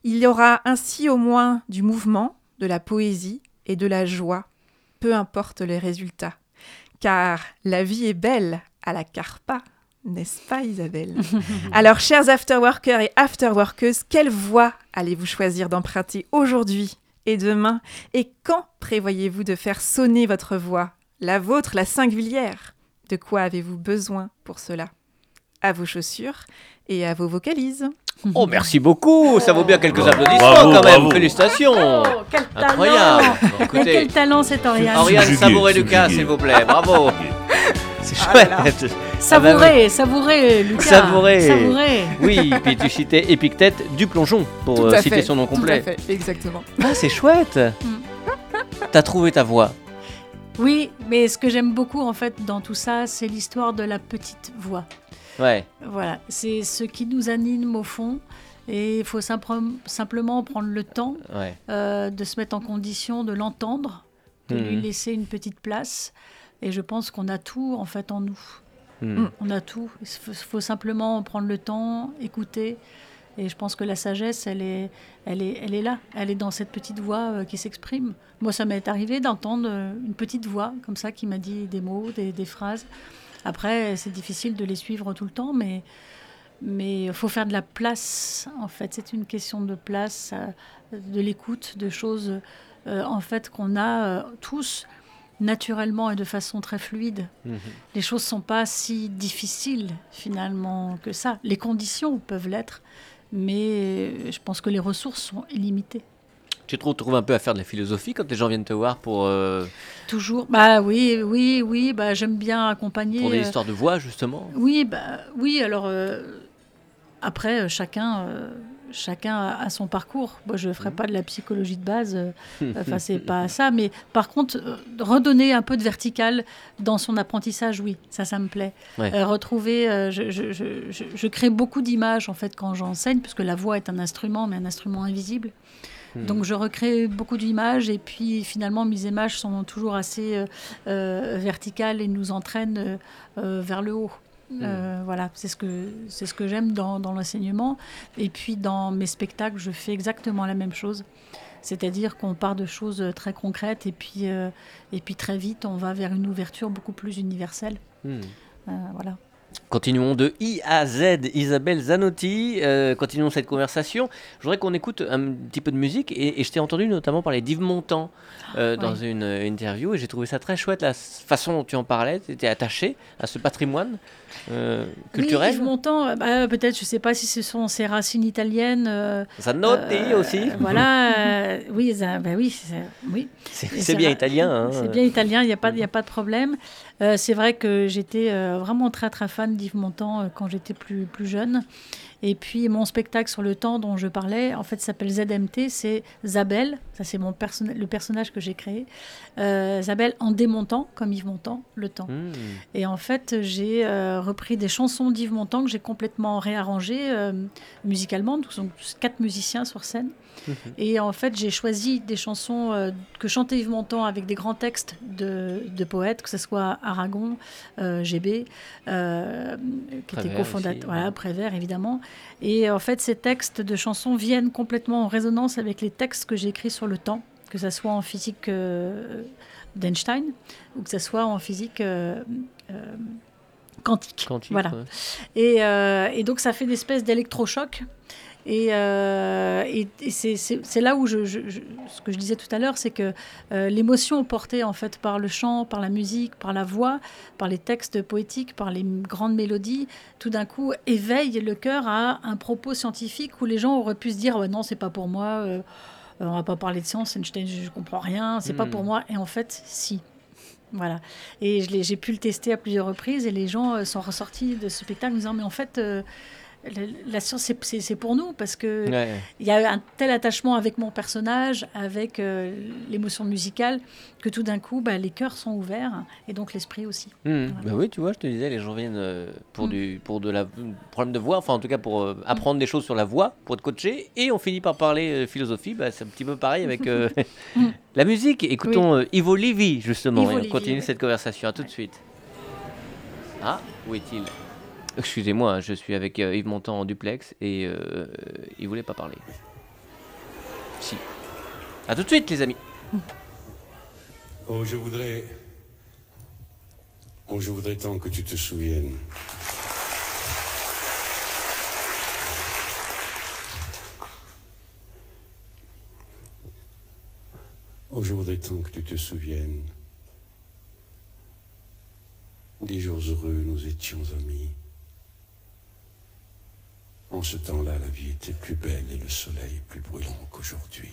Il y aura ainsi au moins du mouvement, de la poésie et de la joie, peu importe les résultats. Car la vie est belle à la carpa, n'est-ce pas Isabelle? Alors chers afterworkers et afterworkers, quelle voie allez-vous choisir d'emprunter aujourd'hui? Et demain Et quand prévoyez-vous de faire sonner votre voix La vôtre, la singulière? De quoi avez-vous besoin pour cela? À vos chaussures et à vos vocalises. Oh, merci beaucoup. Ça vaut bien quelques applaudissements quand même. Félicitations. Oh, quel Incroyable. Talent. quel talent cet Oriane. Oriane Savouré-Lucas, s'il vous plaît. Bravo. chouette. Savourez, ah savourez, Lucas. Savourez. Oui, puis tu citais Épictète du plongeon pour euh, citer son nom complet. Tout à fait, exactement. Ah, c'est chouette. Mm. T'as trouvé ta voix. Oui, mais ce que j'aime beaucoup en fait dans tout ça, c'est l'histoire de la petite voix. Ouais. Voilà, c'est ce qui nous anime au fond. Et il faut simplement prendre le temps euh, de se mettre en condition de l'entendre, de lui mhm. laisser une petite place. Et je pense qu'on a tout en fait en nous. Mhm. On a tout. Il faut, simplement prendre le temps, écouter. Et je pense que la sagesse, elle est, elle est, elle est là. Elle est dans cette petite voix euh, qui s'exprime. Moi, ça m'est arrivé d'entendre euh, une petite voix comme ça qui m'a dit des mots, des, phrases. Après, c'est difficile de les suivre tout le temps, mais mais il faut faire de la place, en fait. C'est une question de place, euh, de l'écoute, de choses, en fait, qu'on a tous naturellement et de façon très fluide. Mhm. Les choses ne sont pas si difficiles, finalement, que ça. Les conditions peuvent l'être, mais je pense que les ressources sont illimitées. Tu te retrouves un peu à faire de la philosophie quand les gens viennent te voir pour... Toujours. Bah oui, oui, oui. Bah, j'aime bien accompagner... Pour des histoires de voix, justement Oui, bah, oui alors... Après, euh, chacun, euh, chacun a, son parcours. Moi, je ne ferai pas de la psychologie de base. Euh, enfin, c'est pas ça. Mais par contre, redonner un peu de vertical dans son apprentissage, oui, ça, ça me plaît. retrouver, je, je, je, je, crée beaucoup d'images en fait quand j'enseigne, puisque la voix est un instrument, mais un instrument invisible. Hmm. Donc je recrée beaucoup d'images et puis finalement mes images sont toujours assez verticales et nous entraînent vers le haut. Euh, voilà, c'est ce que c'est ce que j'aime dans, dans l'enseignement. Et puis dans mes spectacles, je fais exactement la même chose. C'est-à-dire qu'on part de choses très concrètes et puis, euh, et puis très vite, on va vers une ouverture beaucoup plus universelle. Mm. Euh, voilà. Continuons de I à Z, Isabelle Zanotti. continuons cette conversation. Je voudrais qu'on écoute un petit peu de musique et, je t'ai entendu notamment parler d'Yves Montand dans une interview et j'ai trouvé ça très chouette la façon dont tu en parlais. Tu étais attaché à ce patrimoine euh, culturel Oui, Montand, euh, bah, peut-être, je ne sais pas si ce sont ses racines italiennes. Euh, Zanotti aussi. Voilà, oui, bah, oui, oui. C'est bien italien. Hein. C'est bien italien, il n'y a, pas, a pas de problème. c'est vrai que j'étais vraiment très très fan d'Yves Montand quand j'étais plus, plus jeune. Et puis mon spectacle sur le temps dont je parlais, en fait, s'appelle ZMT, c'est Zabel, ça c'est mon le personnage que j'ai créé, euh, en démontant, comme Yves Montand, le temps. Hmm. Et en fait, j'ai euh, repris des chansons d'Yves Montand que j'ai complètement réarrangées euh, musicalement, donc sont quatre musiciens sur scène. Mhm. Et en fait, j'ai choisi des chansons euh, que chantait Yves Montand avec des grands textes de, poètes, que ce soit Aragon, GB, qui était cofondateur, voilà, Prévert évidemment. Et en fait, ces textes de chansons viennent complètement en résonance avec les textes que j'ai écrits sur le temps, que ce soit en physique d'Einstein ou que ce soit en physique quantique. voilà. Et, et, donc, ça fait une espèce d'électrochoc et, euh, c'est là où je, ce que je disais tout à l'heure, c'est que euh, l'émotion portée en fait par le chant, par la musique, par la voix, par les textes poétiques, par les grandes mélodies, tout d'un coup éveille le cœur à un propos scientifique où les gens auraient pu se dire non, c'est pas pour moi, euh, on va pas parler de science, Einstein, je comprends rien, c'est pas pour hmm. moi. Et en fait, si. Voilà. Et j'ai pu le tester à plusieurs reprises et les gens sont ressortis de ce spectacle en disant mais en fait la science, c'est pour nous parce que il y a un tel attachement avec mon personnage, avec euh, l'émotion musicale, que tout d'un coup, bah, les cœurs sont ouverts et donc l'esprit aussi. Bah oui, tu vois, je te disais, les gens viennent euh, pour hmm. du pour de la problème de voix, enfin en tout cas pour euh, apprendre des choses sur la voix, pour être coaché, et on finit par parler philosophie. Bah, c'est un petit peu pareil avec la musique. Écoutons Ivo Livi justement, et on continue cette conversation. À tout de suite. Ah, où est-il? Excusez-moi, je suis avec euh, Yves Montand en duplex et euh, il voulait pas parler. Si. A tout de suite, les amis. Oh, je voudrais. Oh, je voudrais tant que tu te souviennes. Oh, je voudrais tant que tu te souviennes. Des jours heureux, nous étions amis. En ce temps-là, la vie était plus belle et le soleil plus brûlant qu'aujourd'hui.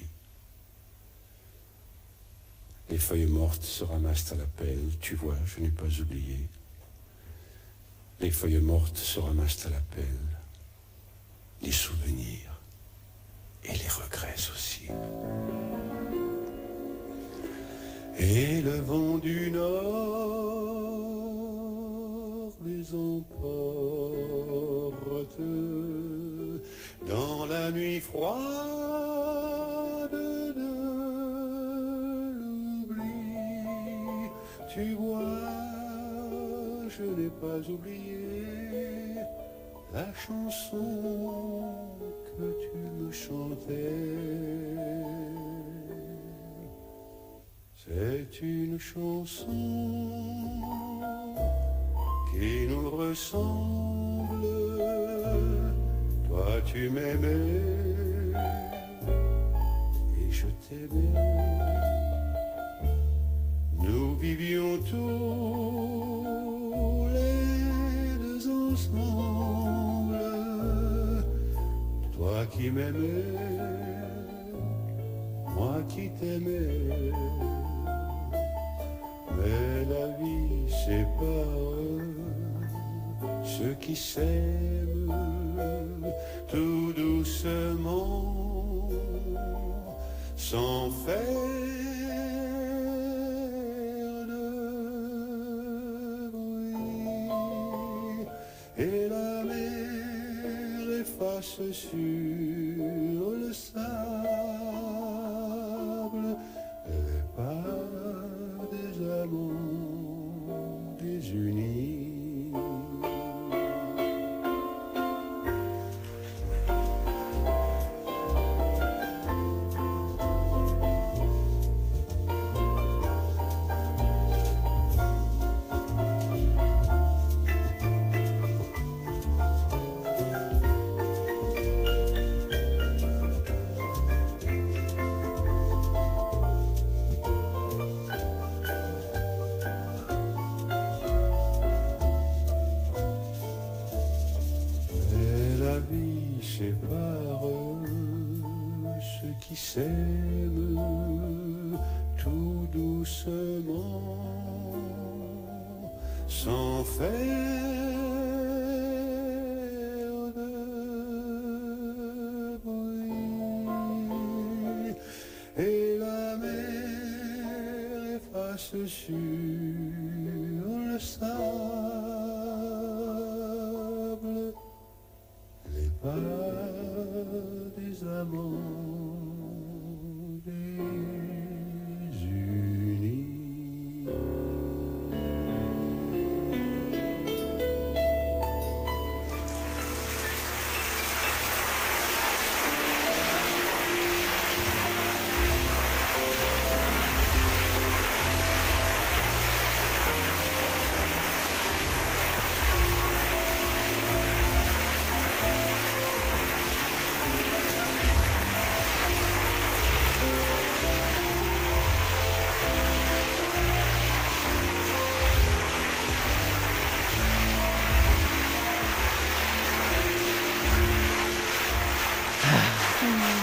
Les feuilles mortes se ramassent à la pelle, tu vois, je n'ai pas oublié. Les feuilles mortes se ramassent à la pelle. Les souvenirs et les regrets aussi. Et le vent du nord les emporte la nuit froide de l'oubli. Tu vois, je n'ai pas oublié la chanson que tu me chantais. C'est une chanson qui nous ressemble. Toi tu m'aimais et je t'aimais. Nous vivions tous les deux ensemble. Toi qui m'aimais, moi qui t'aimais. Mais la vie sépare ceux qui s'aiment doucement, sans faire de bruit. Et la mer efface sur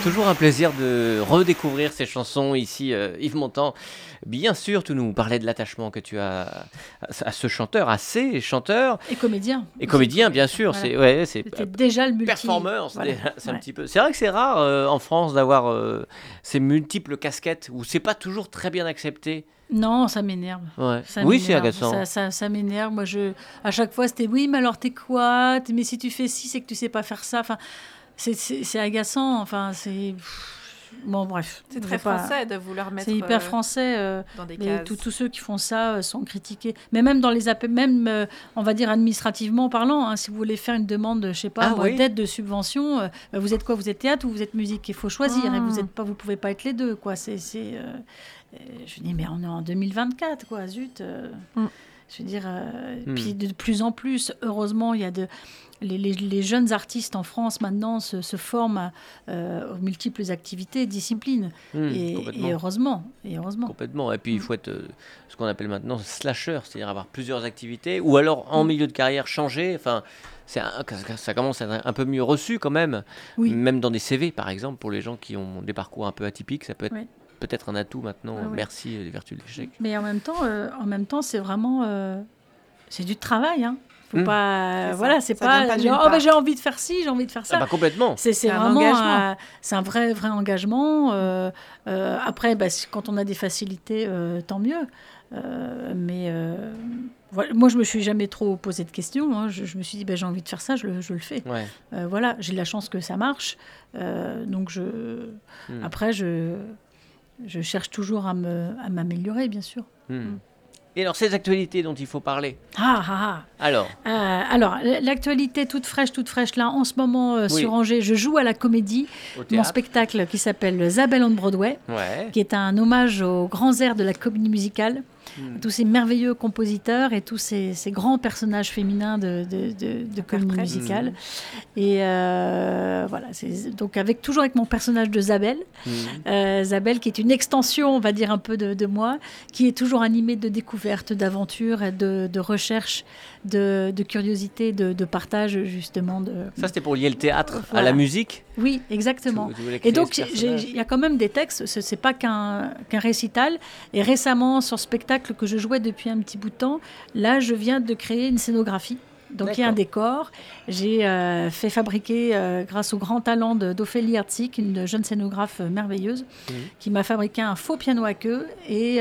Toujours un plaisir de redécouvrir ces chansons ici, euh, Yves Montand. Bien sûr, tu nous parlais de l'attachement que tu as à, ce chanteur, à ces chanteurs. Et comédien. Et comédien, bien sûr. Voilà. C'est ouais, c'est déjà le multi. performeur. c'est Voilà. c'est un petit peu. C'est vrai que c'est rare euh, en France d'avoir euh, ces multiples casquettes où c'est pas toujours très bien accepté. Non, ça m'énerve. Ouais. Oui, c'est agaçant. Ça, ça, ça m'énerve. Moi, je, à chaque fois, c'était oui, mais alors t'es quoi? Mais si tu fais ci, c'est que tu sais pas faire ça. Enfin, c'est- c'est c'est agaçant. Enfin, c'est. Bon, bref. C'est très pas- français de vouloir mettre C'est hyper euh, français. euh, dans des cases. tous- tous ceux qui font ça euh, sont critiqués. Mais même dans les appels, même, euh, on va dire administrativement parlant, hein, si vous voulez faire une demande, je sais pas, Ah oui. d'aide, de subvention, euh, bah, vous êtes quoi? Vous êtes théâtre ou vous êtes musique? Il faut choisir. Et vous Ah. êtes pas, vous pouvez pas être les deux, quoi. C'est, c'est, je dis, mais on est en 2024, quoi. Zut. euh, Mm. Je veux dire, euh, Mm. puis de plus en plus, heureusement, il y a de les, les- les jeunes artistes en France maintenant se, se forment euh, aux multiples activités, disciplines. Hmm, et, et heureusement, et heureusement. Complètement. Et puis, il faut être euh, ce qu'on appelle maintenant slasher, c'est-à-dire avoir plusieurs activités, ou alors en milieu de carrière changer. Enfin, un- ça commence à être un peu mieux reçu quand même. Oui. Même dans des CV, par exemple, pour les gens qui ont des parcours un peu atypiques, ça peut être Oui. Peut-être un atout maintenant. Ouais, ouais. Merci euh, les vertus de l'échec. Mais en même temps, euh, en même temps, c'est vraiment, euh, c'est du travail. Hein. Faut hmm. pas, voilà, c'est pas, oh, bah, j'ai envie de faire ci, j'ai envie de faire ça. Ah bah, complètement. C'est vraiment, c'est un vrai, vrai engagement. Euh, euh, après, bah, quand on a des facilités, tant mieux. mais moi, je me suis jamais trop posé de questions. Hein. Je, me suis dit, ben, j'ai envie de faire ça, je le, je le fais. Euh, voilà, j'ai de la chance que ça marche. Euh, donc, je... Hmm. après, je, je cherche toujours à m'améliorer, bien sûr. Hmm. Hmm. Et alors, ces actualités dont il faut parler Ah, ah, ah. Alors euh, Alors, l'actualité toute fraîche, toute fraîche, là, en ce moment, sur Angers, je joue à la comédie. Mon spectacle qui s'appelle Zabelle on Broadway, qui est un hommage aux grands airs de la comédie musicale. Hmm. tous ces merveilleux compositeurs et tous ces, grands personnages féminins de, de, comédie musicale. Hmm. Et euh, voilà, donc avec toujours avec mon personnage de Zabel, hmm. euh, Zabel qui est une extension, on va dire un peu de, moi, qui est toujours animée de découvertes, d'aventures, et de, recherches, de, curiosité, de, partage justement. De... Ça c'était pour lier le théâtre à la musique. Oui, exactement. et donc il y a quand même des textes. C'est pas qu'un qu'un récital. Et récemment sur spectacle que je jouais depuis un petit bout de temps, là, je viens de créer une scénographie. Donc il y a un décor. J'ai euh, fait fabriquer, euh, grâce au grand talent d'Ophélie Herzig, une jeune scénographe euh, merveilleuse, mhm. qui m'a fabriqué un faux piano à queue et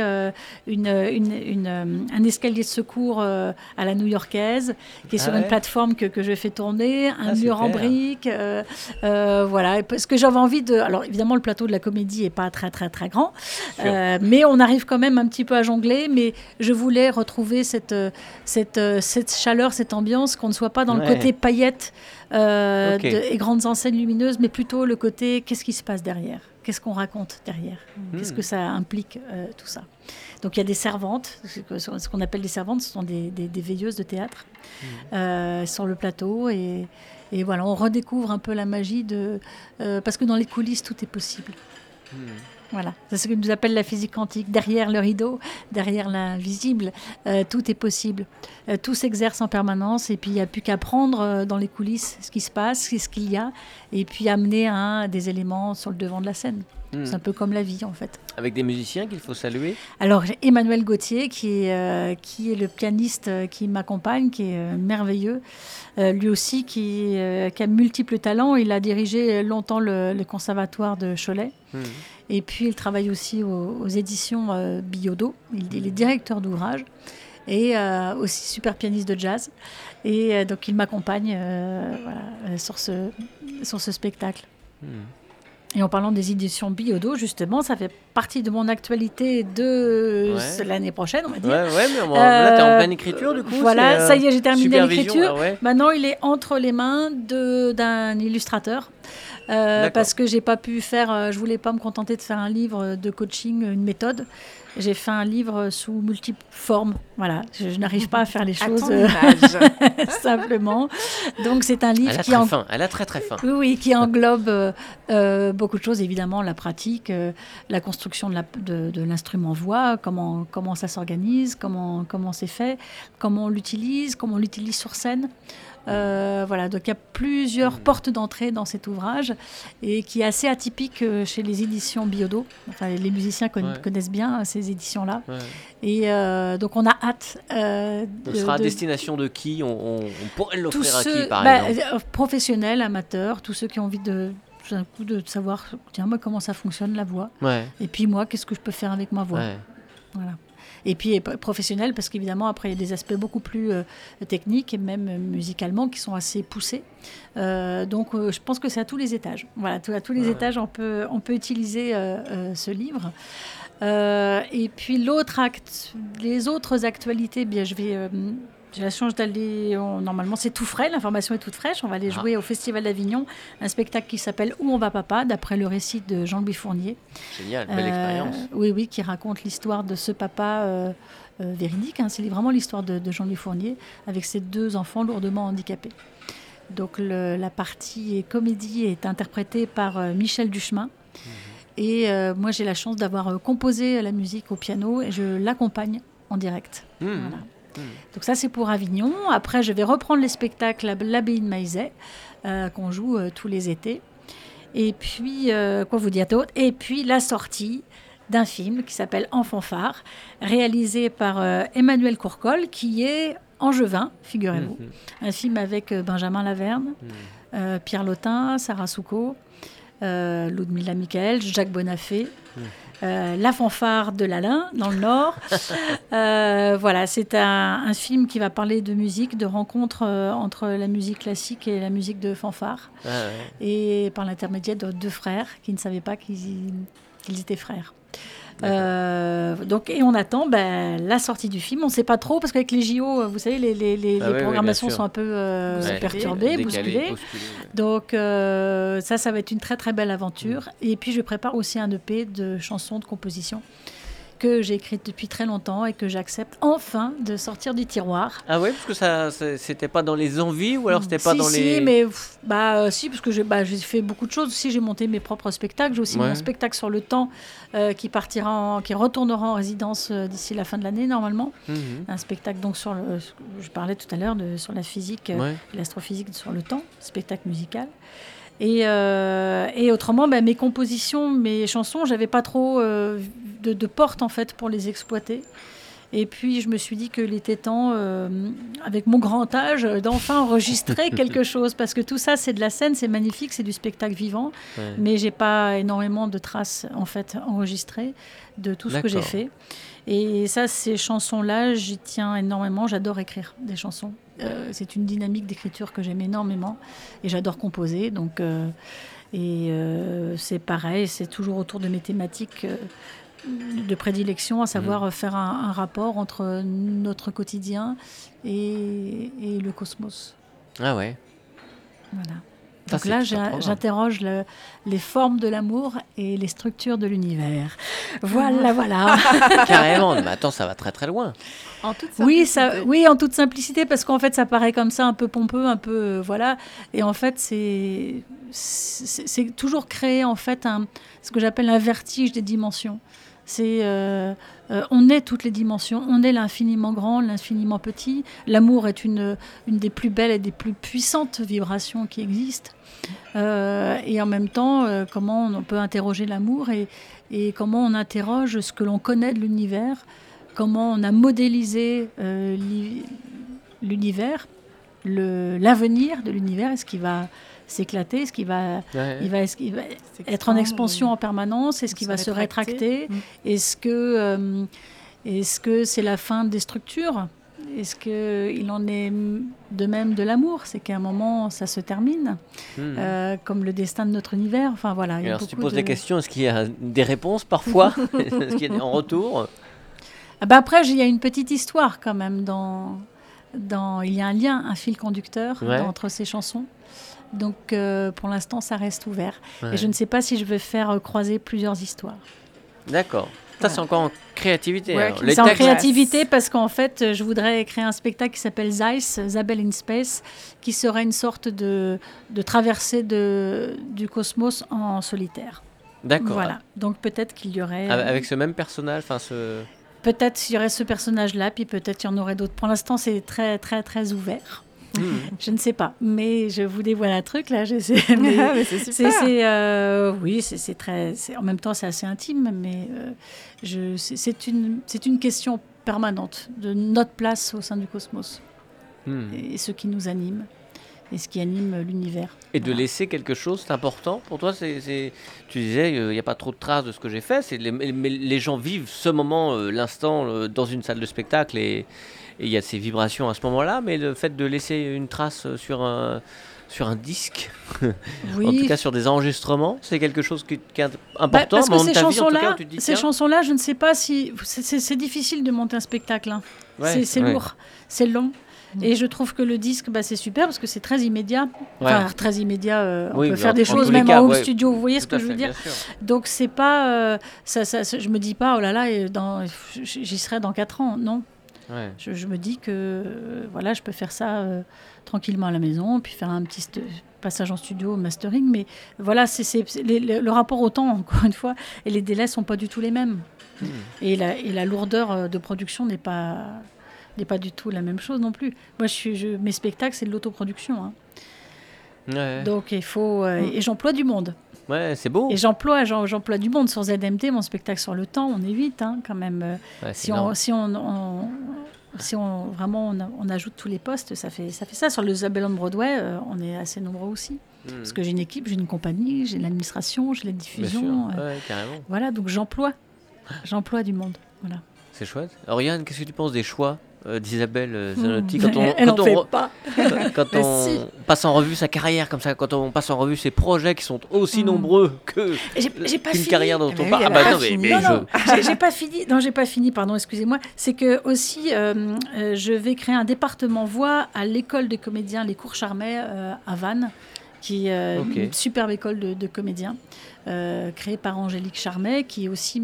une, une, un escalier de secours à la new-yorkaise, qui est sur ah une plateforme que, que je fais tourner, un ah, mur en briques. voilà, parce que j'avais envie de... Alors évidemment, le plateau de la comédie n'est pas très très très grand, mais on arrive quand même un petit peu à jongler, mais je voulais retrouver cette, cette, cette chaleur, cette ambiance qu'on ne soit pas dans le côté paillettes euh, et grandes enseignes lumineuses, mais plutôt le côté qu'est-ce qui se passe derrière? Qu'est-ce qu'on raconte derrière? Hmm. Qu'est-ce que ça implique, euh, tout ça? Donc il y a des servantes, ce qu'on appelle des servantes, ce sont des, veilleuses de théâtre hmm. euh, sur le plateau. Et, voilà, on redécouvre un peu la magie de... parce que dans les coulisses, tout est possible. Hmm. Voilà, c'est ce que nous appelle la physique quantique. Derrière le rideau, derrière l'invisible, euh, tout est possible. Euh, tout s'exerce en permanence et puis il n'y a plus qu'à prendre euh, dans les coulisses ce qui se passe, ce qu'il y a, et puis amener des éléments sur le devant de la scène. Hmm. C'est un peu comme la vie en fait. Avec des musiciens qu'il faut saluer Alors Emmanuel Gauthier qui est, qui est le pianiste qui m'accompagne, qui est merveilleux. lui aussi qui, qui, a multiples talents. Il a dirigé longtemps le, conservatoire de Cholet. Hmm. Et puis, il travaille aussi aux, éditions euh, Biodo. Il, est directeur d'ouvrage et euh, aussi super pianiste de jazz. Et euh, donc, il m'accompagne sur, ce, sur ce spectacle. Hmm. Et en parlant des éditions Biodo, justement, ça fait partie de mon actualité de l'année prochaine, on va dire. Ouais, ouais mais là, tu es en pleine écriture, du coup. Voilà, ça y est, j'ai terminé l'écriture. Ah Maintenant, il est entre les mains d'un illustrateur. Euh, parce que j'ai pas pu faire, euh, je voulais pas me contenter de faire un livre de coaching, une méthode. J'ai fait un livre sous multiples formes. Voilà, je, n'arrive pas à faire les choses euh, simplement. Donc c'est un livre Elle a qui très fin. Elle a très très fin. Oui, oui qui englobe beaucoup de choses. Évidemment, la pratique, la construction de l'instrument voix, comment comment ça s'organise, comment comment c'est fait, comment on l'utilise, comment on l'utilise sur scène. Euh, voilà, donc il y a plusieurs mm. portes d'entrée dans cet ouvrage et qui est assez atypique euh, chez les éditions Biodo. Enfin, les musiciens connaissent bien euh, ces éditions-là. Et donc on a hâte. Ce sera à destination de qui on, pourrait l'offrir à qui, par bah, exemple? Professionnels, amateurs, tous ceux qui ont envie de un coup de savoir tiens moi comment ça fonctionne la voix et puis moi qu'est-ce que je peux faire avec ma voix? Voilà et puis professionnel, parce qu'évidemment, après, il y a des aspects beaucoup plus euh, techniques et même euh, musicalement qui sont assez poussés. Euh, donc, je pense que c'est à tous les étages. Voilà, à tous les étages, on peut, on peut utiliser ce livre. et puis, l'autre acte, les autres actualités, bien, je vais j'ai la chance d'aller. Normalement, c'est tout frais, l'information est toute fraîche. On va aller ah. jouer au Festival d'Avignon, un spectacle qui s'appelle Où on va papa, d'après le récit de Jean-Louis Fournier. Génial, belle expérience. Oui, oui, qui raconte l'histoire de ce papa euh, euh, véridique. Hein. c'est vraiment l'histoire de, Jean-Louis Fournier avec ses deux enfants lourdement handicapés. Donc la partie comédie est interprétée par euh, Michel Duchemin. Mhm. Et moi, j'ai la chance d'avoir composé la musique au piano et je l'accompagne en direct. Mhm. Voilà. Hmm. Donc ça, c'est pour Avignon. Après, je vais reprendre les spectacles à l'abbaye de Maizet, euh, qu'on joue euh, tous les étés. Et puis, euh, quoi vous dire d'autre? Et puis, la sortie d'un film qui s'appelle En fanfare, réalisé par Emmanuel Courcol, qui est Angevin, figurez-vous. Mhm. Un film avec Benjamin Laverne, mhm. Pierre Lotin, Sarah Souko, Ludmilla Michael, Jacques Bonafé. Euh, la fanfare de l'Alain, dans le Nord. Euh, voilà, c'est un, film qui va parler de musique, de rencontre euh, entre la musique classique et la musique de fanfare. Ah et par l'intermédiaire de deux frères qui ne savaient pas qu'ils étaient frères. Euh, donc, et on attend ben, la sortie du film. On ne sait pas trop parce qu'avec les JO, vous savez, les, les, les, ah programmations sont un peu euh, perturbées, bousculées. Donc euh, ça, ça va être une très très belle aventure. Mm. Et puis je prépare aussi un EP de chansons de composition que j'ai écrite depuis très longtemps et que j'accepte enfin de sortir du tiroir. Ah oui, parce que ça, c'était pas dans les envies ou alors c'était pas dans les. Si, mais bah euh, si, parce que j'ai bah, fait beaucoup de choses. aussi j'ai monté mes propres spectacles. J'ai aussi mon spectacle sur le temps euh, qui partira, qui retournera en résidence euh, d'ici la fin de l'année normalement. Mhm. Un spectacle donc sur le, je parlais tout à l'heure de sur la physique, l'astrophysique sur le temps, spectacle musical. Et, et, autrement, bah, mes compositions, mes chansons, j'avais pas trop de, de portes en fait pour les exploiter. Et puis je me suis dit que était temps, euh, avec mon grand âge, d'enfin enregistrer quelque chose, parce que tout ça c'est de la scène, c'est magnifique, c'est du spectacle vivant, mais j'ai pas énormément de traces en fait enregistrées de tout ce que j'ai fait. Et ça, ces chansons-là, j'y tiens énormément. J'adore écrire des chansons. Euh, c'est une dynamique d'écriture que j'aime énormément, et j'adore composer. Donc, euh, et c'est pareil, c'est toujours autour de mes thématiques de prédilection, à savoir mm. faire un, rapport entre notre quotidien et, le cosmos. Ah ouais. Voilà. Donc là, j'interroge les formes de l'amour et les structures de l'univers. Voilà, voilà. Carrément. Mais attends, ça va très très loin. En toute oui, ça, oui, en toute simplicité, parce qu'en fait, ça paraît comme ça, un peu pompeux, un peu euh, voilà. Et en fait, c'est c'est toujours créer en fait un, ce que j'appelle un vertige des dimensions. C'est euh, euh, on est toutes les dimensions, on est l'infiniment grand, l'infiniment petit. L'amour est une, des plus belles et des plus puissantes vibrations qui existent. Euh, et en même temps, comment on peut interroger l'amour et, et, comment on interroge ce que l'on connaît de l'univers, comment on a modélisé l'univers, l'avenir de l'univers, est-ce qui va s'éclater Est-ce qu'il va, il va, être en expansion en permanence Est-ce qu'il va se rétracter, mm. Est-ce que euh, est-ce que c'est la fin des structures Est-ce qu'il en est de même de l'amour? C'est qu'à un moment, ça se termine, mm. euh, comme le destin de notre univers. Enfin voilà. alors, si tu poses des questions, est-ce qu'il y a des réponses parfois Est-ce qu'il y a en retour ah bah Après, il y a une petite histoire quand même dans, dans. Il y a un lien, un fil conducteur entre ces chansons. Donc euh, pour l'instant, ça reste ouvert. Et je ne sais pas si je vais faire euh, croiser plusieurs histoires. D'accord. Ça, c'est encore en créativité. c'est en créativité parce qu'en fait, je voudrais créer un spectacle qui s'appelle Zeiss, Zabel in Space, qui serait une sorte de, de traversée de, du cosmos en solitaire. D'accord. Voilà. Donc peut-être qu'il y aurait. Avec ce même personnage, enfin ce. Peut-être il y aurait ce personnage-là, puis peut-être il y en aurait d'autres. Pour l'instant, c'est très, très, très ouvert. Je ne sais pas, mais je vous dévoile un truc là. Je sais, c'est euh, oui, c'est très. En même temps, c'est assez intime, mais euh, c'est une, une question permanente de notre place au sein du cosmos hmm. et ce qui nous anime et ce qui anime l'univers. Et de laisser quelque chose, c'est important pour toi c'est, Tu disais, il n'y a pas trop de traces de ce que j'ai fait. Les, les, gens vivent ce moment, euh, l'instant, dans une salle de spectacle et, il y a ces vibrations à ce moment-là, mais le fait de laisser une trace sur un, sur un disque, en tout cas sur des enregistrements, c'est quelque chose qui, est important. Bah, parce que ces chansons-là, ces chansons-là, je ne sais pas si c'est difficile de monter un spectacle. Hein. c'est lourd, c'est long. Mm. Et je trouve que le disque, bah, c'est super parce que c'est très immédiat. Enfin, très immédiat. Euh, on peut faire des choses même en home studio. Vous voyez ce que je veux dire Donc, c'est pas. Euh, ça, ça, je me dis pas, oh là là, j'y serai dans 4 ans. Non. Je, me dis que voilà, je peux faire ça euh, tranquillement à la maison, puis faire un petit passage en studio, mastering. Mais voilà, c'est le rapport au temps, encore une fois, et les délais sont pas du tout les mêmes. Hmm. Et, la, et, la, lourdeur euh, de production n'est pas, n'est pas du tout la même chose non plus. Moi, je suis, je, mes spectacles, c'est de l'autoproduction. Hein. Donc, il faut. Euh, hmm. Et j'emploie du monde. Ouais, c'est beau. Et j'emploie, j'emploie du monde sur ZMT, mon spectacle sur le temps, on est vite hein, quand même. si, on, si on, si on vraiment on, ajoute tous les postes, ça fait ça fait ça. Sur le Isabelle on Broadway, euh, on est assez nombreux aussi. Hmm. Parce que j'ai une équipe, j'ai une compagnie, j'ai l'administration, j'ai la diffusion. Euh, carrément. Voilà, donc j'emploie, j'emploie du monde. Voilà. C'est chouette. Oriane, qu'est-ce que tu penses des choix euh, d'Isabelle euh, Zanotti quand on, Elle quand on, pas. quand on passe en revue sa carrière comme ça, quand on passe en revue ses projets qui sont aussi hmm. nombreux que qu'une carrière dont on parle. Ah bah non, mais, j'ai pas fini. Non, j'ai pas fini. Pardon, excusez-moi. C'est que aussi, euh, je vais créer un département voix à l'école de comédiens, les cours Charmet à Vannes, qui est une superbe école de, de comédiens, créée par Angélique Charmet, qui est aussi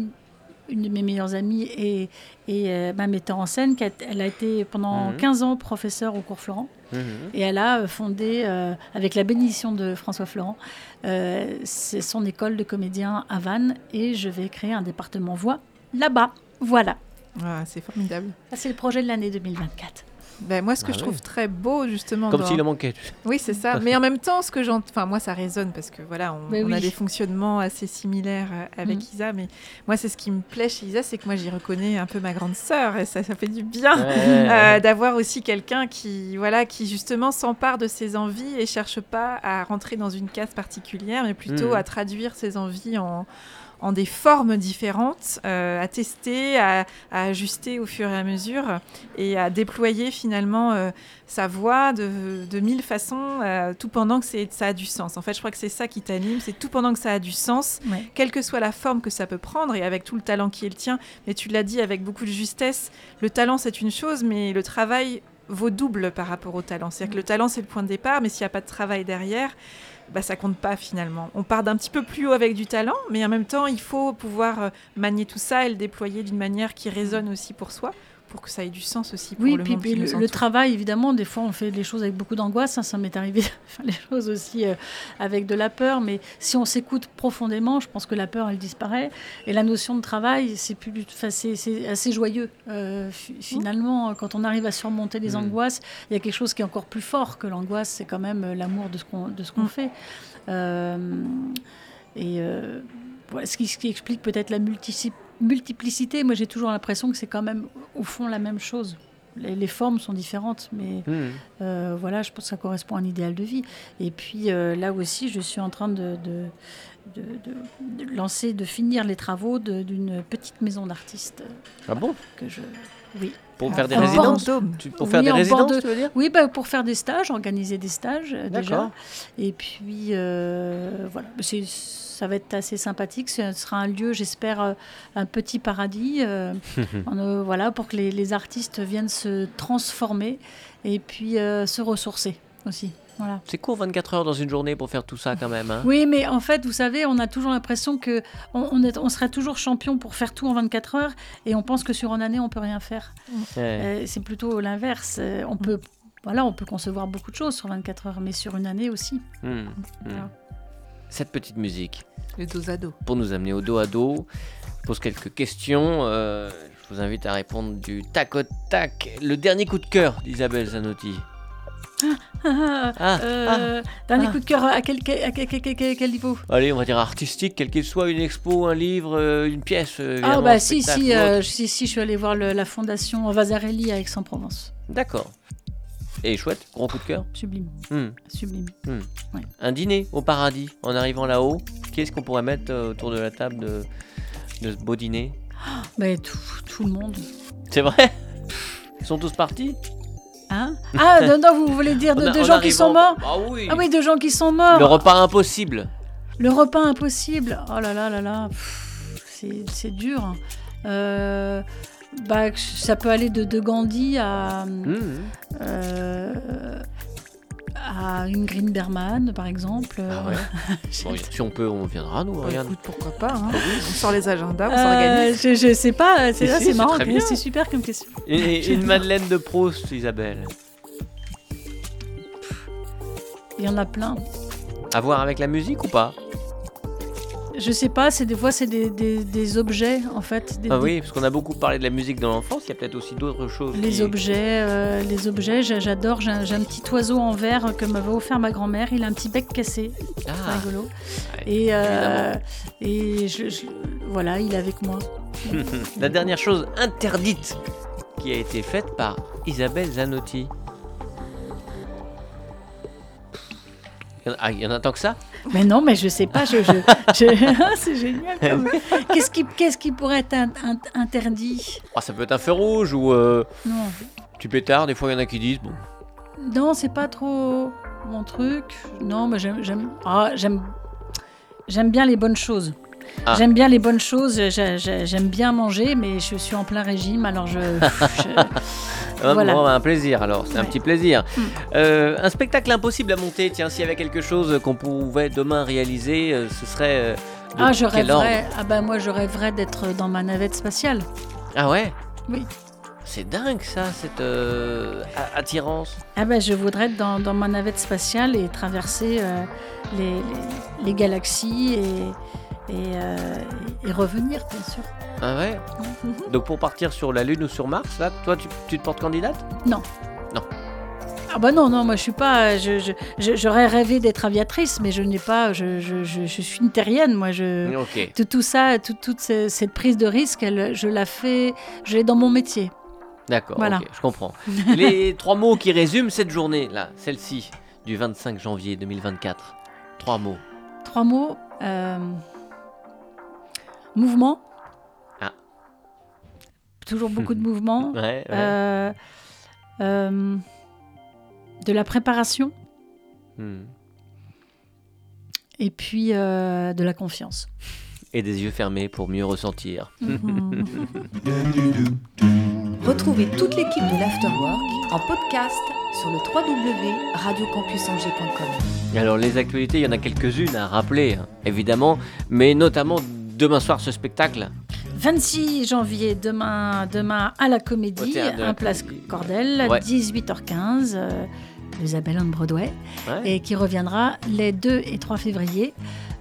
une de mes meilleures amies et, et euh, ma metteur en scène. Qui elle a été pendant 15 mhm. ans professeure au cours Florent. Mhm. Et elle a euh, fondé, euh, avec la bénédiction de François Florent, c'est son école de comédien à Vannes. Et je vais créer un département voix là-bas. Voilà. Ah, c'est formidable. c'est le projet de l'année 2024. Ben, moi, ce que ah je trouve très beau, justement. Comme s'il en manquait. Oui, c'est ça. Mais en même temps, ce que j'entends. Enfin, moi, ça résonne parce que voilà, on, a des fonctionnements assez similaires euh, avec mm. Isa. Mais moi, c'est ce qui me plaît chez Isa, c'est que moi, j'y reconnais un peu ma grande sœur. Et ça, ça fait du bien euh, d'avoir aussi quelqu'un qui, voilà, qui justement s'empare de ses envies et cherche pas à rentrer dans une case particulière, mais plutôt mm. à traduire ses envies en en des formes différentes, euh, à tester, à, ajuster au fur et à mesure et à déployer finalement euh, sa voix de, mille façons, euh, tout pendant que ça a du sens. En fait, je crois que c'est ça qui t'anime, c'est tout pendant que ça a du sens, quelle que soit la forme que ça peut prendre et avec tout le talent qui est le tien. Mais tu l'as dit avec beaucoup de justesse, le talent c'est une chose, mais le travail vaut double par rapport au talent. C'est-à-dire que le talent c'est le point de départ, mais s'il n'y a pas de travail derrière, bah, ça compte pas finalement. On part d'un petit peu plus haut avec du talent, mais en même temps, il faut pouvoir euh, manier tout ça et le déployer d'une manière qui résonne aussi pour soi pour que ça ait du sens aussi pour oui, le puis, monde le, travail, évidemment, des fois on fait les choses avec beaucoup d'angoisse, hein, ça m'est arrivé de faire les choses aussi euh, avec de la peur, mais si on s'écoute profondément, je pense que la peur, elle disparaît, et la notion de travail, c'est plus, c'est assez joyeux. Euh, finalement, quand on arrive à surmonter les mmh. angoisses, il y a quelque chose qui est encore plus fort que l'angoisse, c'est quand même euh, l'amour de ce qu'on qu'on mmh. fait. et voilà, ce, qui, ce qui explique peut-être la multiplicité multiplicité, moi j'ai toujours l'impression que c'est quand même au fond la même chose. Les, formes sont différentes, mais hmm. euh, voilà, je pense que ça correspond à un idéal de vie. Et puis euh, là aussi, je suis en train de, de, lancer, de finir les travaux d'une petite maison d'artistes. Ah bon? Que je, Oui. Pour faire des résidences Pour faire des résidences, tu veux dire? Oui, bah, pour faire des stages, organiser des stages euh, déjà. Et puis, voilà, c'est ça va être assez sympathique. Ce sera un lieu, j'espère, euh, un petit paradis, euh, euh, voilà, pour que les, artistes viennent se transformer et puis se ressourcer aussi. Voilà. C'est court 24 heures dans une journée pour faire tout ça quand même. Hein. oui, mais en fait, vous savez, on a toujours l'impression que on, est, on, serait toujours champion pour faire tout en 24 heures et on pense que sur une année, on peut rien faire. c'est plutôt l'inverse. On peut, voilà, on peut concevoir beaucoup de choses sur 24 heures, mais sur une année aussi. Mmh, mmh cette petite musique. Le dos à dos. Pour nous amener au dos à dos. Je pose quelques questions. Euh, je vous invite à répondre du tac au tac. Le dernier coup de cœur d'Isabelle Zanotti. Ah, ah, euh, ah, dernier coup de cœur à quel, à quel, niveau? Allez, on va dire artistique, quel qu'il soit, une expo, un livre, euh, une pièce. ah bah si si, si, si, je suis allé voir la fondation Vasarelli à Aix-en-Provence. D'accord. Et chouette, gros coup de cœur. Sublime. Hmm. Sublime. Hmm. Un dîner au paradis en arrivant là-haut. Qu'est-ce qu'on pourrait mettre euh, autour de la table de, ce beau dîner? Bah, tout, le monde. C'est vrai? Ils sont tous partis? Hein? Ah, non, non, vous voulez dire de, gens qui sont morts Ah oui. Ah oui, de gens qui sont morts. Le repas impossible. Le repas impossible. Oh là là là là. C'est dur. Hein. Euh, bah, ça peut aller de, de Gandhi à, mmh. euh, à une Green Berman, par exemple. Ah ouais. si on peut, on viendra, nous. Bah, écoute, pourquoi pas hein. ah On sort les agendas, on s'organise. Euh, je, je, sais pas, c'est c'est marrant, c'est super comme question. Et, une Madeleine de Proust, Isabelle Il y en a plein. À voir avec la musique ou pas? Je sais pas, c'est des fois c'est des, des, objets en fait. ah oui, parce qu'on a beaucoup parlé de la musique dans l'enfance, il y a peut-être aussi d'autres choses. Les objets, euh, les objets, j'adore. J'ai un, petit oiseau en verre que m'avait offert ma grand-mère. Il a un petit bec cassé, ah. c'est rigolo. et euh, et je, voilà, il est avec moi. la dernière chose interdite qui a été faite par Isabelle Zanotti. Ah, il y en a tant que ça? Mais non, mais je sais pas. Je, c'est génial. Qu'est-ce qui, qu'est-ce qui pourrait être interdit? Ah, Ça peut être un feu rouge ou euh, non. tu pétard. Des fois, il y en a qui disent bon. Non, c'est pas trop mon truc. Non, mais j'aime, j'aime, ah, j'aime, j'aime bien les bonnes choses. Ah. J'aime bien les bonnes choses, j'aime bien manger, mais je suis en plein régime, alors je. voilà. un plaisir alors, c'est un petit plaisir. Hmm. Euh, un spectacle impossible à monter, tiens, s'il y avait quelque chose qu'on pouvait demain réaliser, euh, ce serait. Euh, ah, je rêverais. Ah, ben moi, je rêverais d'être dans ma navette spatiale. Ah ouais? Oui. C'est dingue ça, cette attirance. Ah ben, je voudrais être dans, dans ma navette spatiale et traverser les, les, galaxies et, euh, et, revenir, bien sûr. Ah ouais Donc pour partir sur la Lune ou sur Mars, là, toi, tu, te portes candidate? Non. Non. Ah bah non, non, moi je suis pas. Je, j'aurais rêvé d'être aviatrice, mais je n'ai pas. Je, je, suis une terrienne, moi. Je, tout, tout ça, toute cette prise de risque, elle, je la fais. Je l'ai dans mon métier. D'accord, voilà. je comprends. Les trois mots qui résument cette journée, là, celle-ci, du 25 janvier 2024. Trois mots. Trois mots. Euh, Mouvement. Ah. Toujours beaucoup de mouvement. Euh, euh, de la préparation. Hmm. Et puis euh, de la confiance. Et des yeux fermés pour mieux ressentir. Retrouvez toute l'équipe de l'Afterwork en podcast sur le www.radiocampusangers.com. Alors les actualités, il y en a quelques-unes à rappeler, hein, évidemment, mais notamment demain soir ce spectacle 26 janvier, demain, demain à la Comédie, un place Cordel, 18h15, euh, Isabelle on Broadway, et qui reviendra les 2 et 3 février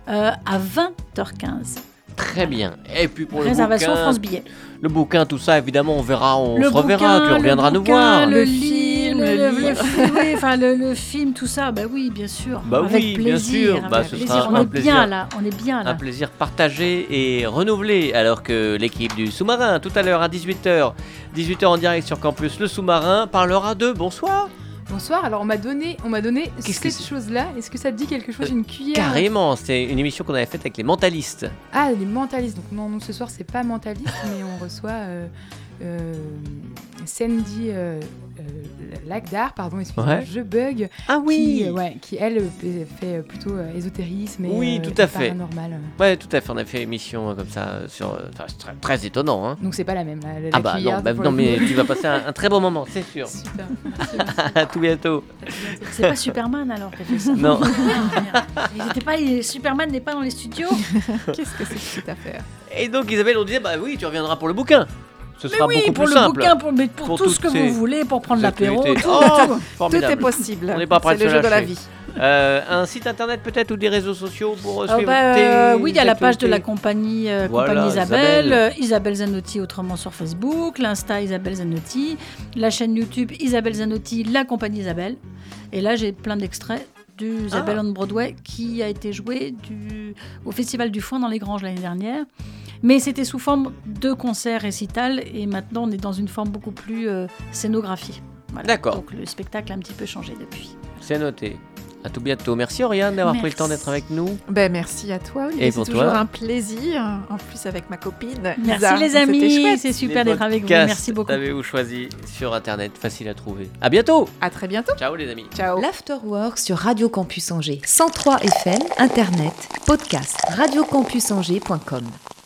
euh, à 20h15. Très bien. Et puis pour Réservation le bouquin, France Billet. Le bouquin, tout ça, évidemment, on verra, on se reverra, tu reviendras nous voir. Le, film, le, enfin, le, film, tout ça, bah oui, bien sûr. Bah avec oui, plaisir, bien sûr. Bah, ce sera on un est plaisir. bien là, on est bien là. Un plaisir partagé et renouvelé, alors que l'équipe du sous-marin, tout à l'heure à 18h, 18h en direct sur Campus, le sous-marin parlera de bonsoir. Bonsoir, alors on m'a donné, on m'a donné cette chose-là. Est-ce que ça te dit quelque chose, une cuillère Carrément, c'est une émission qu'on avait faite avec les mentalistes. Ah, les mentalistes. Donc non, non ce soir c'est pas mentaliste, mais on reçoit euh, euh, Sandy euh, Lagdar, pardon, excusez-moi, je bug. Ah oui qui, ouais, qui elle fait plutôt ésotérisme et oui, tout à fait. paranormal. Ouais, tout à fait. On a fait une émission comme ça sur, c'est très, très, étonnant. Hein. Donc c'est pas la même. La, ah bah non, bah, non mais tu vas passer un, très bon moment, c'est sûr. Super. à tout bientôt. C'est pas Superman alors qui fait ça. Non. pas, Superman n'est pas dans les studios. Qu'est-ce que c'est que cette affaire? Et donc Isabelle, on disait bah oui, tu reviendras pour le bouquin. Ce mais sera oui, beaucoup pour plus le simple. bouquin, pour, mais pour, tout ce que vous voulez, pour prendre l'apéro, tout, oh, tout, est possible. On n'est pas prêt C'est le jeu de la vie. Euh, un site internet peut-être ou des réseaux sociaux pour oh suivre bah, tes euh, Oui, il y a la page de la compagnie, euh, compagnie Isabelle, Isabelle. Isabelle. Zanotti autrement sur Facebook, l'Insta Isabelle Zanotti, la chaîne YouTube Isabelle Zanotti, la compagnie Isabelle. Et là, j'ai plein d'extraits du Isabelle ah. on Broadway qui a été joué du, au Festival du Foin dans les Granges l'année dernière. Mais c'était sous forme de concert récital et maintenant on est dans une forme beaucoup plus euh, scénographie. D'accord. Donc le spectacle a un petit peu changé depuis. C'est noté. À tout bientôt. Merci Oriane d'avoir pris le temps d'être avec nous. Ben, merci à toi. Et c'est toujours un plaisir. En plus avec ma copine. Merci les amis. C'est super d'être avec vous. Merci beaucoup. Avez-vous choisi sur internet, facile à trouver. À bientôt. À très bientôt. Ciao les amis. Ciao. L'Afterwork sur Radio Campus Angers. 103 FM, internet, podcast, radiocampusangers.com.